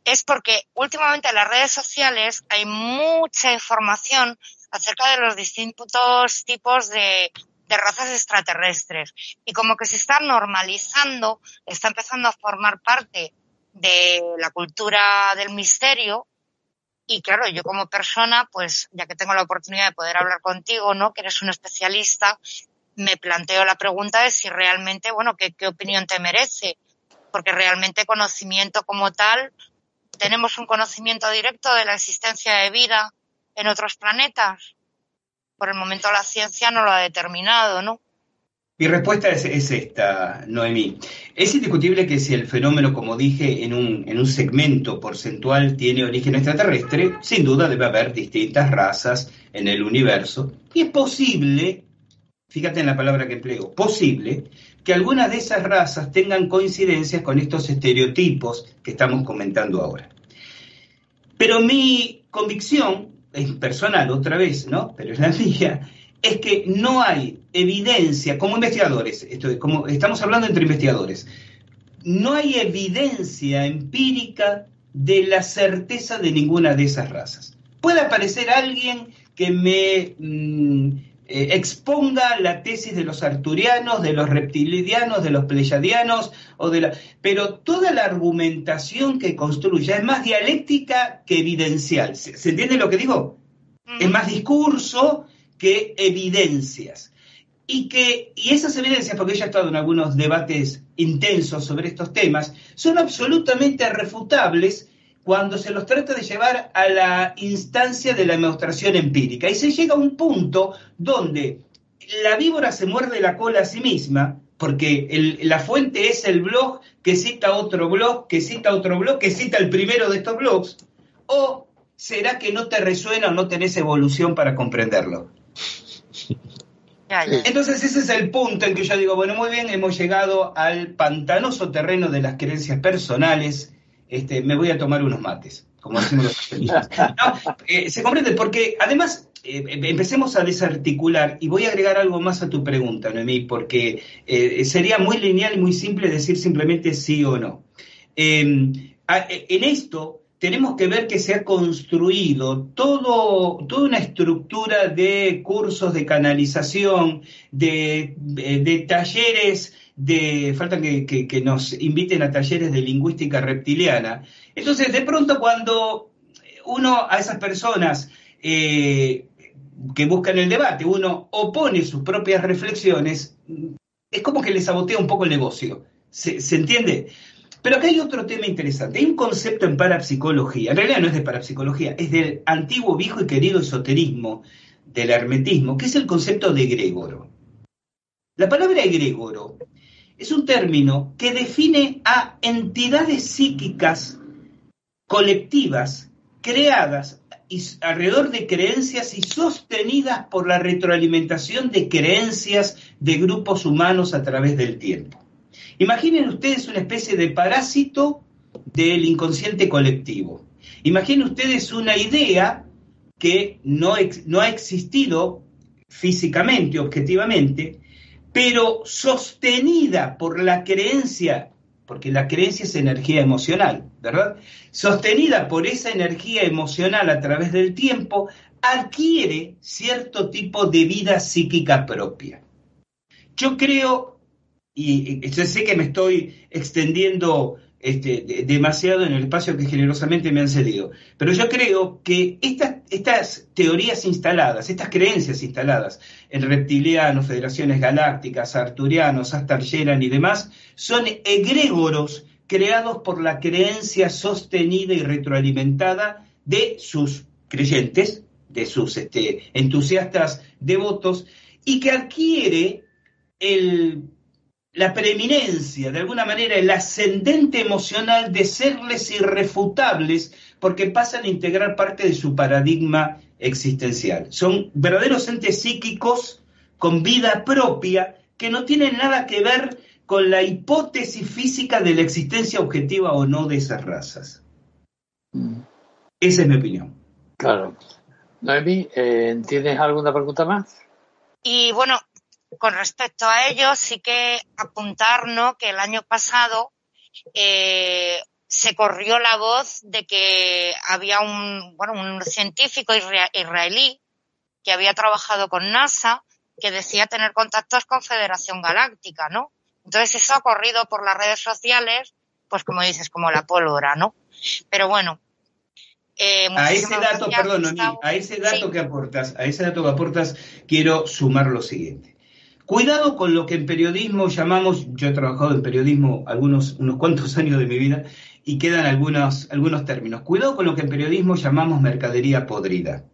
es porque últimamente en las redes sociales hay mucha información acerca de los distintos tipos de, razas extraterrestres y como que se está normalizando, está empezando a formar parte de la cultura del misterio y claro, yo como persona, pues ya que tengo la oportunidad de poder hablar contigo, ¿no? Que eres un especialista, me planteo la pregunta de si realmente, bueno, qué, qué opinión te merece, porque realmente conocimiento como tal, tenemos un conocimiento directo de la existencia de vida en otros planetas. Por el momento la ciencia no lo ha determinado, ¿no? Mi respuesta es, esta, Noemí. Es indiscutible que si el fenómeno, como dije, en un, en un segmento porcentual tiene origen extraterrestre, sin duda debe haber distintas razas en el universo. Y es posible, fíjate en la palabra que empleo, posible que algunas de esas razas tengan coincidencias con estos estereotipos que estamos comentando ahora. Pero mi convicción, es personal otra vez, ¿no? Pero es la mía, es que no hay evidencia, como investigadores, esto, como estamos hablando entre investigadores, no hay evidencia empírica de la certeza de ninguna de esas razas. Puede aparecer alguien que me mm, eh, exponga la tesis de los arturianos, de los reptilianos, de los pleyadianos, o de la... pero toda la argumentación que construye es más dialéctica que evidencial. ¿Se, entiende lo que digo? Es más discurso que evidencias. Y, que, y esas evidencias, porque ella ha estado en algunos debates intensos sobre estos temas, son absolutamente refutables cuando se los trata de llevar a la instancia de la demostración empírica. Y se llega a un punto donde la víbora se muerde la cola a sí misma, porque la fuente es el blog que cita otro blog, que cita otro blog, que cita el primero de estos blogs, o será que no te resuena o no tenés evolución para comprenderlo. Entonces ese es el punto en que yo digo, bueno, muy bien, hemos llegado al pantanoso terreno de las creencias personales, este, me voy a tomar unos mates, como decimos los eh, Se comprende, porque además eh, empecemos a desarticular, y voy a agregar algo más a tu pregunta, Noemí, porque eh, sería muy lineal y muy simple decir simplemente sí o no. Em, en esto tenemos que ver que se ha construido todo, toda una estructura de cursos de canalización, de, de talleres de, falta que, nos inviten a talleres de lingüística reptiliana. Entonces, de pronto cuando uno a esas personas eh, que buscan el debate, uno opone sus propias reflexiones, es como que le sabotea un poco el negocio. ¿Se, ¿Se, entiende? Pero acá hay otro tema interesante. Hay un concepto en parapsicología, en realidad no es de parapsicología, es del antiguo, viejo y querido esoterismo, del hermetismo, que es el concepto de egregoro. La palabra egregoro es un término que define a entidades psíquicas colectivas creadas alrededor de creencias y sostenidas por la retroalimentación de creencias de grupos humanos a través del tiempo. Imaginen ustedes una especie de parásito del inconsciente colectivo. Imaginen ustedes una idea que no, no ha existido físicamente, objetivamente, pero sostenida por la creencia, porque la creencia es energía emocional, ¿verdad? Sostenida por esa energía emocional a través del tiempo, adquiere cierto tipo de vida psíquica propia. Yo creo, y, sé que me estoy extendiendo este, demasiado en el espacio que generosamente me han cedido. Pero yo creo que estas, teorías instaladas, estas creencias instaladas en reptilianos, federaciones galácticas, arturianos, Astargeran y demás, son egrégoros creados por la creencia sostenida y retroalimentada de sus creyentes, de sus este, entusiastas devotos, y que adquiere el la preeminencia, de alguna manera el ascendente emocional de serles irrefutables porque pasan a integrar parte de su paradigma existencial. Son verdaderos entes psíquicos con vida propia que no tienen nada que ver con la hipótesis física de la existencia objetiva o no de esas razas. Mm. Esa es mi opinión. Claro. Noemi, eh, ¿tienes alguna pregunta más? Y bueno, con respecto a ello, sí que apuntarnos que el año pasado eh, se corrió la voz de que había un, bueno, un científico israelí que había trabajado con NASA que decía tener contactos con Federación Galáctica, ¿no? Entonces eso ha corrido por las redes sociales, pues como dices, como la pólvora, ¿no? Pero bueno. Eh, a ese dato, perdón, a ese dato que aportas, a ese dato que aportas, quiero sumar lo siguiente. Cuidado con lo que en periodismo llamamos, yo he trabajado en periodismo algunos, unos cuantos años de mi vida, y quedan algunos, algunos términos. Cuidado con lo que en periodismo llamamos mercadería podrida.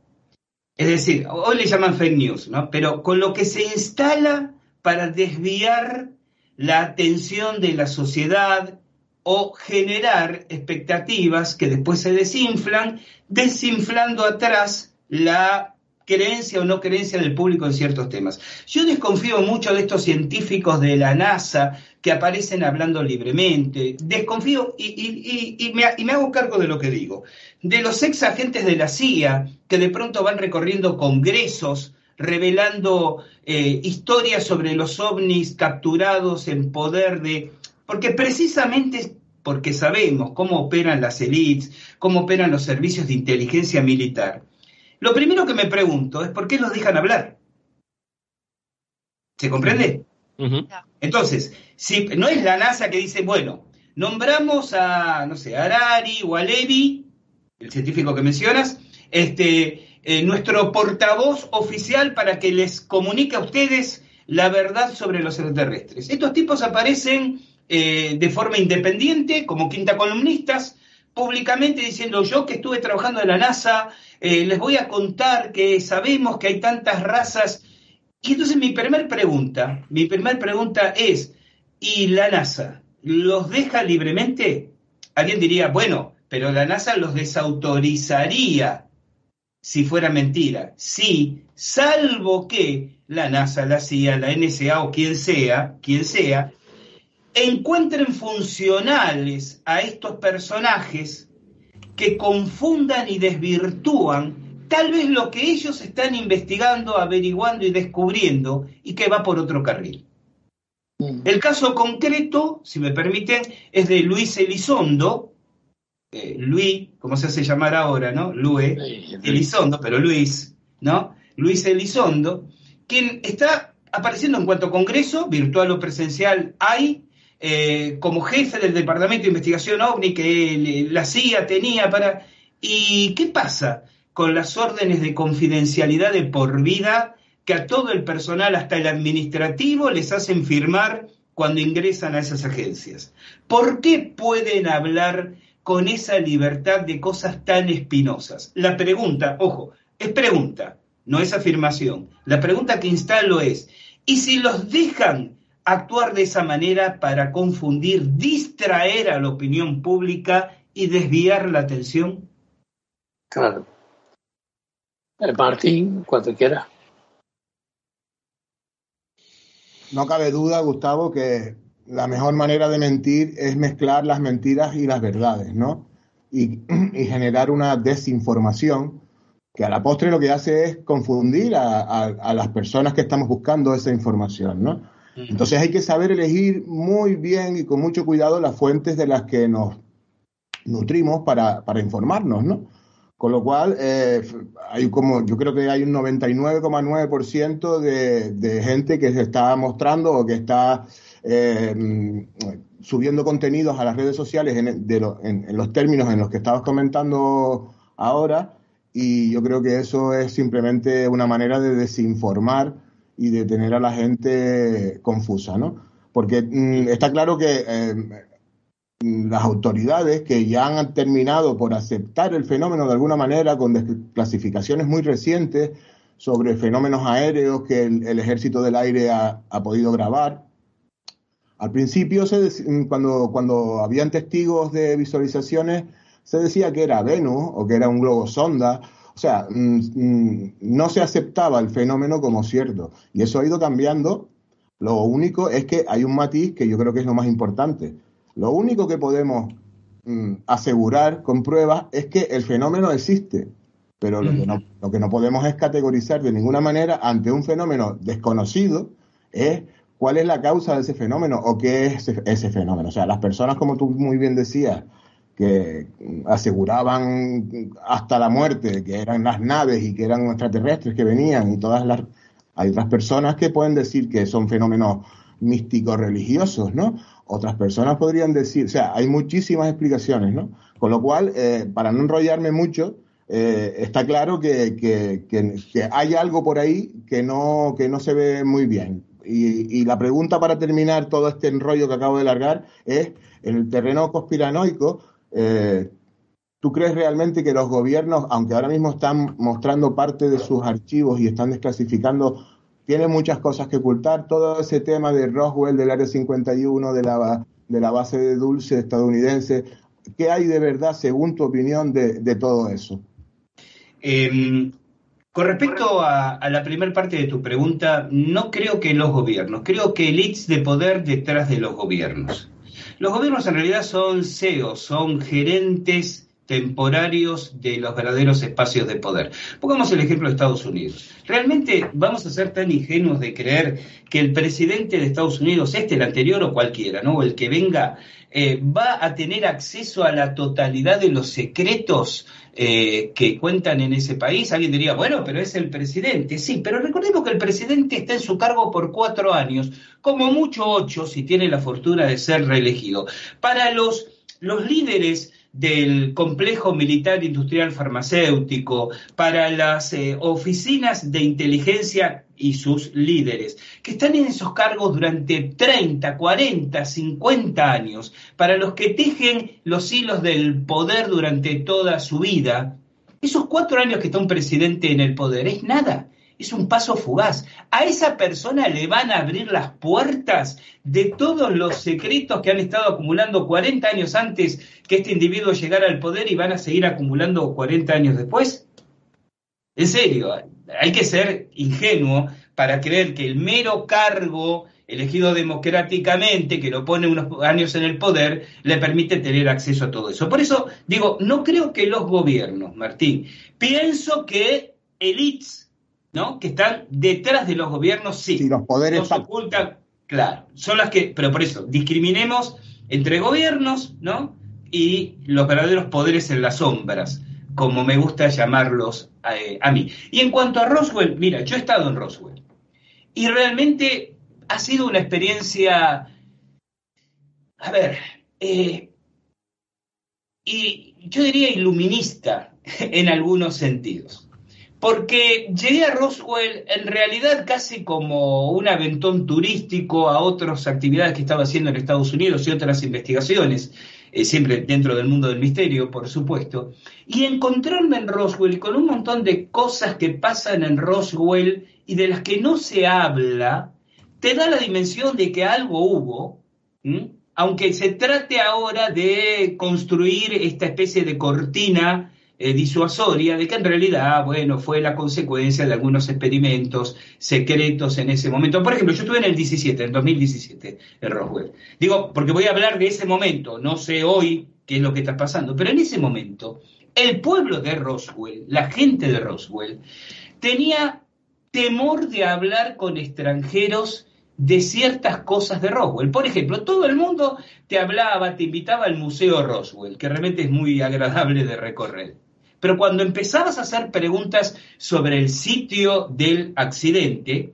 Es decir, hoy le llaman fake news, ¿no? Pero con lo que se instala para desviar la atención de la sociedad o generar expectativas que después se desinflan, desinflando atrás la creencia o no creencia del público en ciertos temas. Yo desconfío mucho de estos científicos de la NASA que aparecen hablando libremente. Desconfío y, me, hago cargo de lo que digo. De los ex agentes de la CIA que de pronto van recorriendo congresos revelando eh, historias sobre los ovnis capturados en poder de... Porque precisamente porque sabemos cómo operan las élites, cómo operan los servicios de inteligencia militar lo primero que me pregunto es por qué los dejan hablar. ¿Se comprende? Entonces, si no es la NASA que dice, bueno, nombramos a, no sé, a Arari o a Levi, el científico que mencionas, este, eh, nuestro portavoz oficial para que les comunique a ustedes la verdad sobre los extraterrestres. Estos tipos aparecen eh, de forma independiente, como quinta columnistas, públicamente diciendo yo que estuve trabajando en la NASA, eh, les voy a contar que sabemos que hay tantas razas. Y entonces mi primer pregunta, mi primer pregunta es, ¿y la NASA los deja libremente? Alguien diría, bueno, pero la NASA los desautorizaría si fuera mentira. Sí, salvo que la NASA, la CIA, la NSA o quien sea, quien sea, encuentren funcionales a estos personajes que confundan y desvirtúan tal vez lo que ellos están investigando, averiguando y descubriendo y que va por otro carril. El caso concreto, si me permiten, es de Luis Elizondo, eh, Luis, como se hace llamar ahora, ¿no? Luis Elizondo, pero Luis, ¿no? Luis Elizondo, quien está apareciendo en cuanto a congreso, virtual o presencial, hay eh, como jefe del Departamento de Investigación OVNI que la CIA tenía para... ¿Y qué pasa con las órdenes de confidencialidad de por vida que a todo el personal, hasta el administrativo, les hacen firmar cuando ingresan a esas agencias? ¿Por qué pueden hablar con esa libertad de cosas tan espinosas? La pregunta, ojo, es pregunta, no es afirmación. La pregunta que instalo es, ¿y si los dejan actuar de esa manera para confundir, distraer a la opinión pública y desviar la atención? Claro. Martín, cuando quiera. No cabe duda, Gustavo, que la mejor manera de mentir es mezclar las mentiras y las verdades, ¿no? Y, generar una desinformación que a la postre lo que hace es confundir a las personas que estamos buscando esa información, ¿no? Entonces hay que saber elegir muy bien y con mucho cuidado las fuentes de las que nos nutrimos para, informarnos, ¿no? Con lo cual, eh, hay como, yo creo que hay un 99,9% de, de gente que se está mostrando o que está eh, subiendo contenidos a las redes sociales en, de en, los términos en los que estabas comentando ahora. Y yo creo que eso es simplemente una manera de desinformar y de tener a la gente confusa, ¿no? Porque mm, está claro que eh, las autoridades que ya han terminado por aceptar el fenómeno de alguna manera con clasificaciones muy recientes sobre fenómenos aéreos que el, ejército del aire ha, podido grabar. Al principio, se, cuando, cuando habían testigos de visualizaciones, se decía que era Venus o que era un globo sonda O sea, mm, mm, no se aceptaba el fenómeno como cierto. Y eso ha ido cambiando. Lo único es que hay un matiz que yo creo que es lo más importante. Lo único que podemos mm, asegurar con pruebas es que el fenómeno existe. Pero lo que, no, lo que no podemos es categorizar de ninguna manera ante un fenómeno desconocido es cuál es la causa de ese fenómeno o qué es ese, fenómeno. O sea, las personas, como tú muy bien decías, que aseguraban hasta la muerte que eran las naves y que eran extraterrestres que venían y todas las... Hay otras personas que pueden decir que son fenómenos místicos religiosos, ¿no? Otras personas podrían decir, o sea, hay muchísimas explicaciones, ¿no? Con lo cual, eh, para no enrollarme mucho, eh, está claro que, que, que, hay algo por ahí que no, que no se ve muy bien. Y, la pregunta para terminar todo este enrollo que acabo de largar es, en el terreno conspiranoico, eh, ¿tú crees realmente que los gobiernos, aunque ahora mismo están mostrando parte de sus archivos y están desclasificando, tienen muchas cosas que ocultar? Todo ese tema de Roswell, del Área 51, de la, de la base de dulce estadounidense, ¿qué hay de verdad, según tu opinión, de, todo eso? Eh, con respecto a, la primera parte de tu pregunta, no creo que los gobiernos, creo que elites de poder detrás de los gobiernos. Los gobiernos en realidad son CEOs, son gerentes temporarios de los verdaderos espacios de poder. Pongamos el ejemplo de Estados Unidos. ¿Realmente vamos a ser tan ingenuos de creer que el presidente de Estados Unidos, este, el anterior o cualquiera, ¿no? El que venga, eh, va a tener acceso a la totalidad de los secretos eh, que cuentan en ese país, alguien diría, bueno, pero es el presidente. Sí, pero recordemos que el presidente está en su cargo por cuatro años, como mucho ocho, si tiene la fortuna de ser reelegido. Para los, los líderes del complejo militar industrial farmacéutico, para las eh, oficinas de inteligencia y sus líderes, que están en esos cargos durante 30, 40, 50 años, para los que tejen los hilos del poder durante toda su vida, esos cuatro años que está un presidente en el poder es nada es un paso fugaz. A esa persona le van a abrir las puertas de todos los secretos que han estado acumulando 40 años antes que este individuo llegara al poder y van a seguir acumulando 40 años después. En serio, hay que ser ingenuo para creer que el mero cargo elegido democráticamente, que lo pone unos años en el poder, le permite tener acceso a todo eso. Por eso digo, no creo que los gobiernos, Martín, pienso que elites ¿no? Que están detrás de los gobiernos, sí. los poderes. ocultan, claro. Son las que, pero por eso, discriminemos entre gobiernos, ¿no? Y los verdaderos poderes en las sombras, como me gusta llamarlos eh, a mí. Y en cuanto a Roswell, mira, yo he estado en Roswell. Y realmente ha sido una experiencia, a ver, eh, y yo diría iluminista en algunos sentidos porque llegué a Roswell en realidad casi como un aventón turístico a otras actividades que estaba haciendo en Estados Unidos y otras investigaciones, eh, siempre dentro del mundo del misterio, por supuesto, y encontrarme en Roswell con un montón de cosas que pasan en Roswell y de las que no se habla, te da la dimensión de que algo hubo, aunque se trate ahora de construir esta especie de cortina eh, disuasoria de que en realidad, bueno, fue la consecuencia de algunos experimentos secretos en ese momento. Por ejemplo, yo estuve en el 17, en 2017, en Roswell. Digo, porque voy a hablar de ese momento, no sé hoy qué es lo que está pasando, pero en ese momento, el pueblo de Roswell, la gente de Roswell, tenía temor de hablar con extranjeros de ciertas cosas de Roswell. Por ejemplo, todo el mundo te hablaba, te invitaba al Museo Roswell, que realmente es muy agradable de recorrer. Pero cuando empezabas a hacer preguntas sobre el sitio del accidente,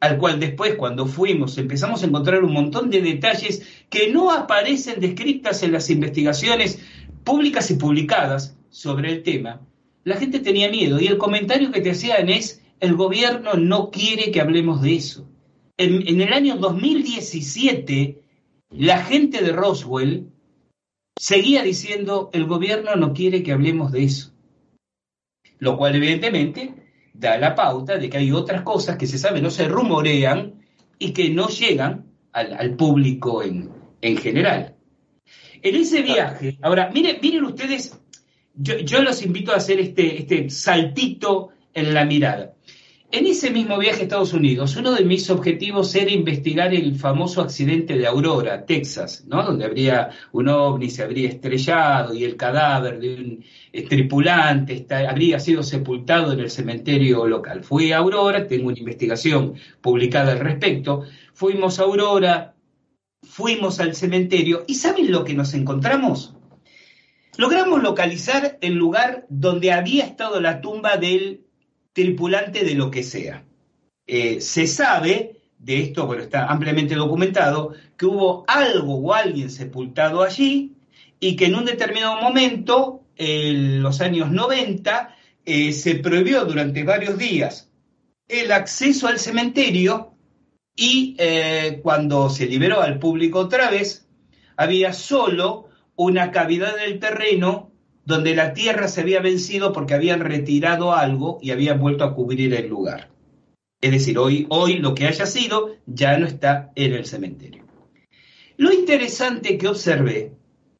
al cual después cuando fuimos empezamos a encontrar un montón de detalles que no aparecen descritas en las investigaciones públicas y publicadas sobre el tema, la gente tenía miedo y el comentario que te hacían es, el gobierno no quiere que hablemos de eso. En, en el año 2017, la gente de Roswell seguía diciendo, el gobierno no quiere que hablemos de eso lo cual evidentemente da la pauta de que hay otras cosas que se saben, no se rumorean y que no llegan al, público en, general. En ese viaje, ahora, miren, miren ustedes, yo, los invito a hacer este, este saltito en la mirada. En ese mismo viaje a Estados Unidos, uno de mis objetivos era investigar el famoso accidente de Aurora, Texas, ¿no? donde habría un ovni, se habría estrellado y el cadáver de un eh, tripulante habría sido sepultado en el cementerio local. Fui a Aurora, tengo una investigación publicada al respecto, fuimos a Aurora, fuimos al cementerio y ¿saben lo que nos encontramos? Logramos localizar el lugar donde había estado la tumba del de lo que sea. Eh, se sabe, de esto, bueno, está ampliamente documentado, que hubo algo o alguien sepultado allí y que en un determinado momento, en los años 90, eh, se prohibió durante varios días el acceso al cementerio y eh, cuando se liberó al público otra vez, había solo una cavidad del terreno donde la tierra se había vencido porque habían retirado algo y habían vuelto a cubrir el lugar. Es decir, hoy, hoy lo que haya sido ya no está en el cementerio. Lo interesante que observé,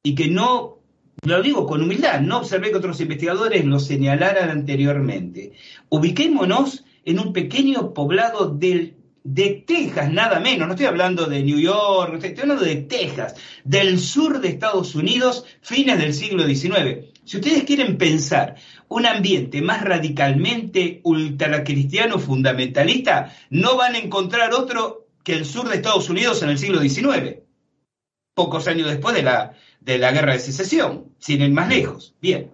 y que no, lo digo con humildad, no observé que otros investigadores lo señalaran anteriormente, ubiquémonos en un pequeño poblado del de Texas, nada menos, no estoy hablando de New York, estoy hablando de Texas, del sur de Estados Unidos, fines del siglo XIX. Si ustedes quieren pensar un ambiente más radicalmente ultracristiano fundamentalista, no van a encontrar otro que el sur de Estados Unidos en el siglo XIX, pocos años después de la, de la guerra de secesión, sin ir más lejos. Bien,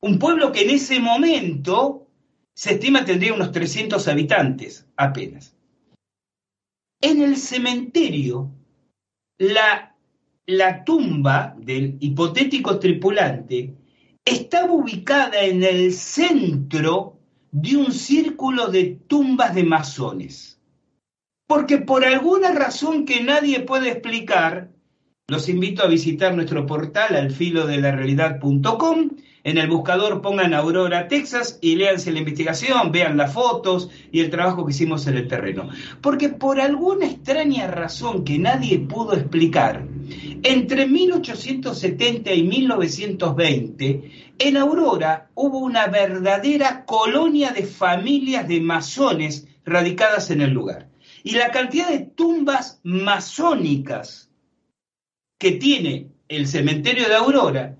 un pueblo que en ese momento se estima tendría unos 300 habitantes apenas. En el cementerio, la, la tumba del hipotético tripulante estaba ubicada en el centro de un círculo de tumbas de masones. Porque por alguna razón que nadie puede explicar, los invito a visitar nuestro portal alfilodelarealidad.com en el buscador pongan Aurora, Texas y léanse la investigación, vean las fotos y el trabajo que hicimos en el terreno. Porque por alguna extraña razón que nadie pudo explicar, entre 1870 y 1920, en Aurora hubo una verdadera colonia de familias de masones radicadas en el lugar. Y la cantidad de tumbas masónicas que tiene el cementerio de Aurora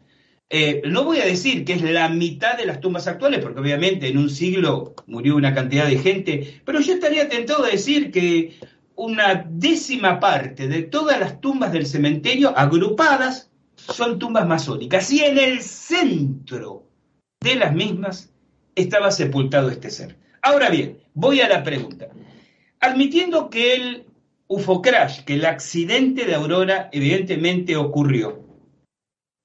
eh, no voy a decir que es la mitad de las tumbas actuales, porque obviamente en un siglo murió una cantidad de gente, pero yo estaría tentado a decir que una décima parte de todas las tumbas del cementerio agrupadas son tumbas masónicas y en el centro de las mismas estaba sepultado este ser. Ahora bien, voy a la pregunta. Admitiendo que el UFO crash, que el accidente de Aurora evidentemente ocurrió,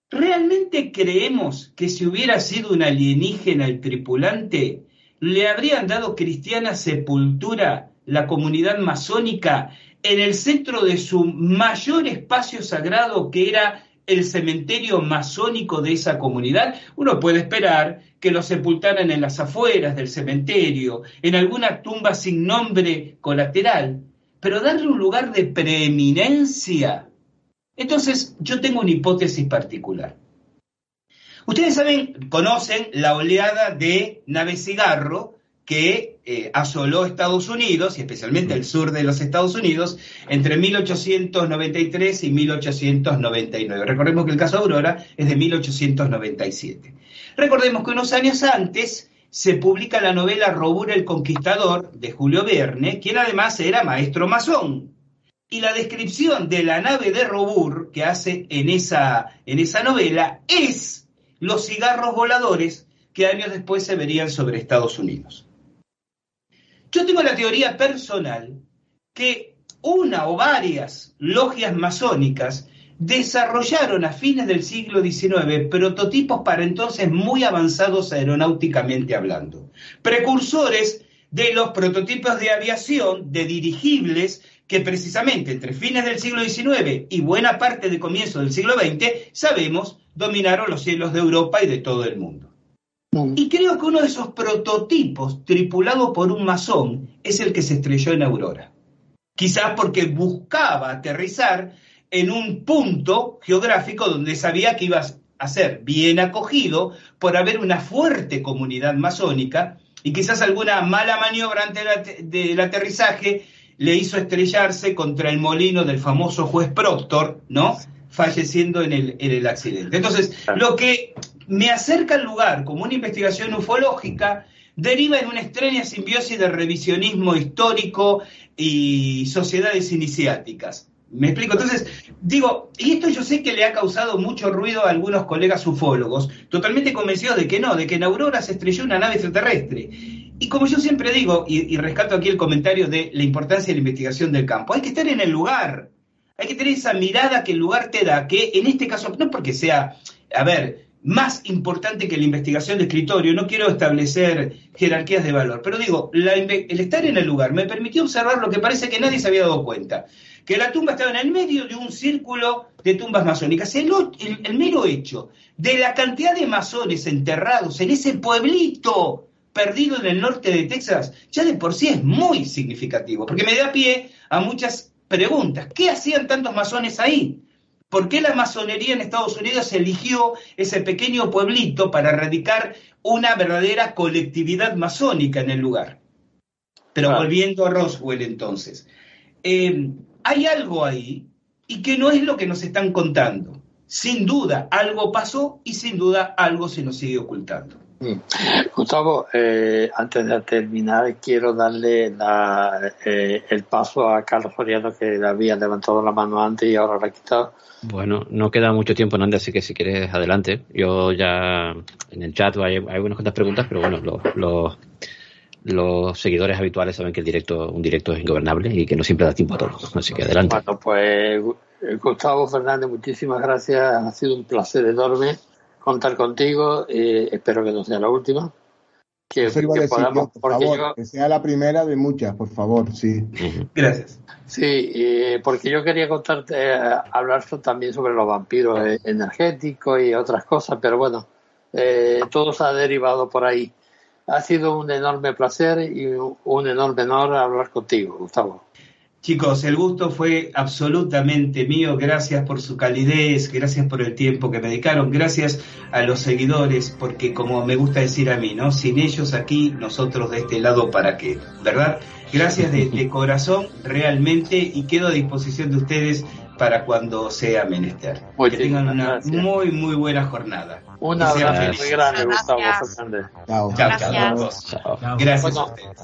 ¿Realmente creemos que si hubiera sido un alienígena el tripulante, le habrían dado cristiana sepultura la comunidad masónica en el centro de su mayor espacio sagrado que era el cementerio masónico de esa comunidad? Uno puede esperar que lo sepultaran en las afueras del cementerio, en alguna tumba sin nombre colateral, pero darle un lugar de preeminencia entonces, yo tengo una hipótesis particular. Ustedes saben, conocen la oleada de nave cigarro que eh, asoló Estados Unidos, y especialmente el sur de los Estados Unidos, entre 1893 y 1899. Recordemos que el caso Aurora es de 1897. Recordemos que unos años antes se publica la novela Robur el Conquistador de Julio Verne, quien además era maestro masón. Y la descripción de la nave de Robur que hace en esa, en esa novela es los cigarros voladores que años después se verían sobre Estados Unidos. Yo tengo la teoría personal que una o varias logias masónicas desarrollaron a fines del siglo XIX prototipos para entonces muy avanzados aeronáuticamente hablando, precursores de los prototipos de aviación, de dirigibles que precisamente entre fines del siglo XIX y buena parte de comienzo del siglo XX, sabemos, dominaron los cielos de Europa y de todo el mundo. Y creo que uno de esos prototipos, tripulado por un masón, es el que se estrelló en Aurora. Quizás porque buscaba aterrizar en un punto geográfico donde sabía que iba a ser bien acogido por haber una fuerte comunidad masónica y quizás alguna mala maniobra antes del aterrizaje le hizo estrellarse contra el molino del famoso juez Proctor, ¿no? Falleciendo en el, en el accidente. Entonces, lo que me acerca al lugar como una investigación ufológica deriva en una extraña simbiosis de revisionismo histórico y sociedades iniciáticas. ¿Me explico? Entonces, digo, y esto yo sé que le ha causado mucho ruido a algunos colegas ufólogos, totalmente convencidos de que no, de que en Aurora se estrelló una nave extraterrestre. Y como yo siempre digo, y, y rescato aquí el comentario de la importancia de la investigación del campo, hay que estar en el lugar, hay que tener esa mirada que el lugar te da, que en este caso, no porque sea, a ver, más importante que la investigación de escritorio. No quiero establecer jerarquías de valor, pero digo, el estar en el lugar me permitió observar lo que parece que nadie se había dado cuenta, que la tumba estaba en el medio de un círculo de tumbas masónicas. El, el mero hecho de la cantidad de masones enterrados en ese pueblito perdido en el norte de Texas, ya de por sí es muy significativo, porque me da pie a muchas preguntas. ¿Qué hacían tantos masones ahí? ¿Por qué la masonería en Estados Unidos eligió ese pequeño pueblito para erradicar una verdadera colectividad masónica en el lugar? Pero volviendo a Roswell entonces, eh, hay algo ahí y que no es lo que nos están contando. Sin duda, algo pasó y sin duda algo se nos sigue ocultando. Mm. Gustavo, eh, antes de terminar, quiero darle eh, el paso a Carlos Soriano, que había levantado la mano antes y ahora la ha quitado. Bueno, no queda mucho tiempo, Nanda, así que si quieres, adelante. Yo ya en el chat hay, hay unas cuantas preguntas, pero bueno, los, los, seguidores habituales saben que el directo, un directo es ingobernable y que no siempre da tiempo a todo. Así que adelante. Bueno, pues Gustavo Fernández, muchísimas gracias. Ha sido un placer enorme contar contigo. Eh, espero que no sea la última que, podamos, por favor, que sea la primera de muchas, por favor, sí. Gracias. Sí, porque yo quería contarte, eh, hablar también sobre los vampiros eh, energéticos y otras cosas, pero bueno, eh, todo se ha derivado por ahí. Ha sido un enorme placer y un enorme honor hablar contigo, Gustavo. Chicos, el gusto fue absolutamente mío. Gracias por su calidez, gracias por el tiempo que me dedicaron, gracias a los seguidores, porque como me gusta decir a mí, ¿no? Sin ellos aquí, nosotros de este lado, ¿para qué? ¿Verdad? Gracias de, corazón, realmente, y quedo a disposición de ustedes para cuando sea menester. que tengan una muy, muy buena jornada. Un abrazo muy grande, Gustavo chao, chao. Gracias. a ustedes.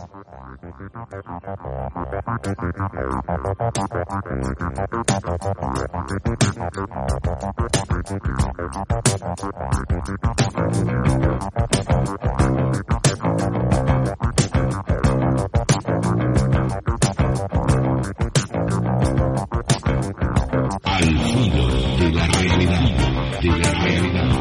Al filo de la realidad, de la realidad,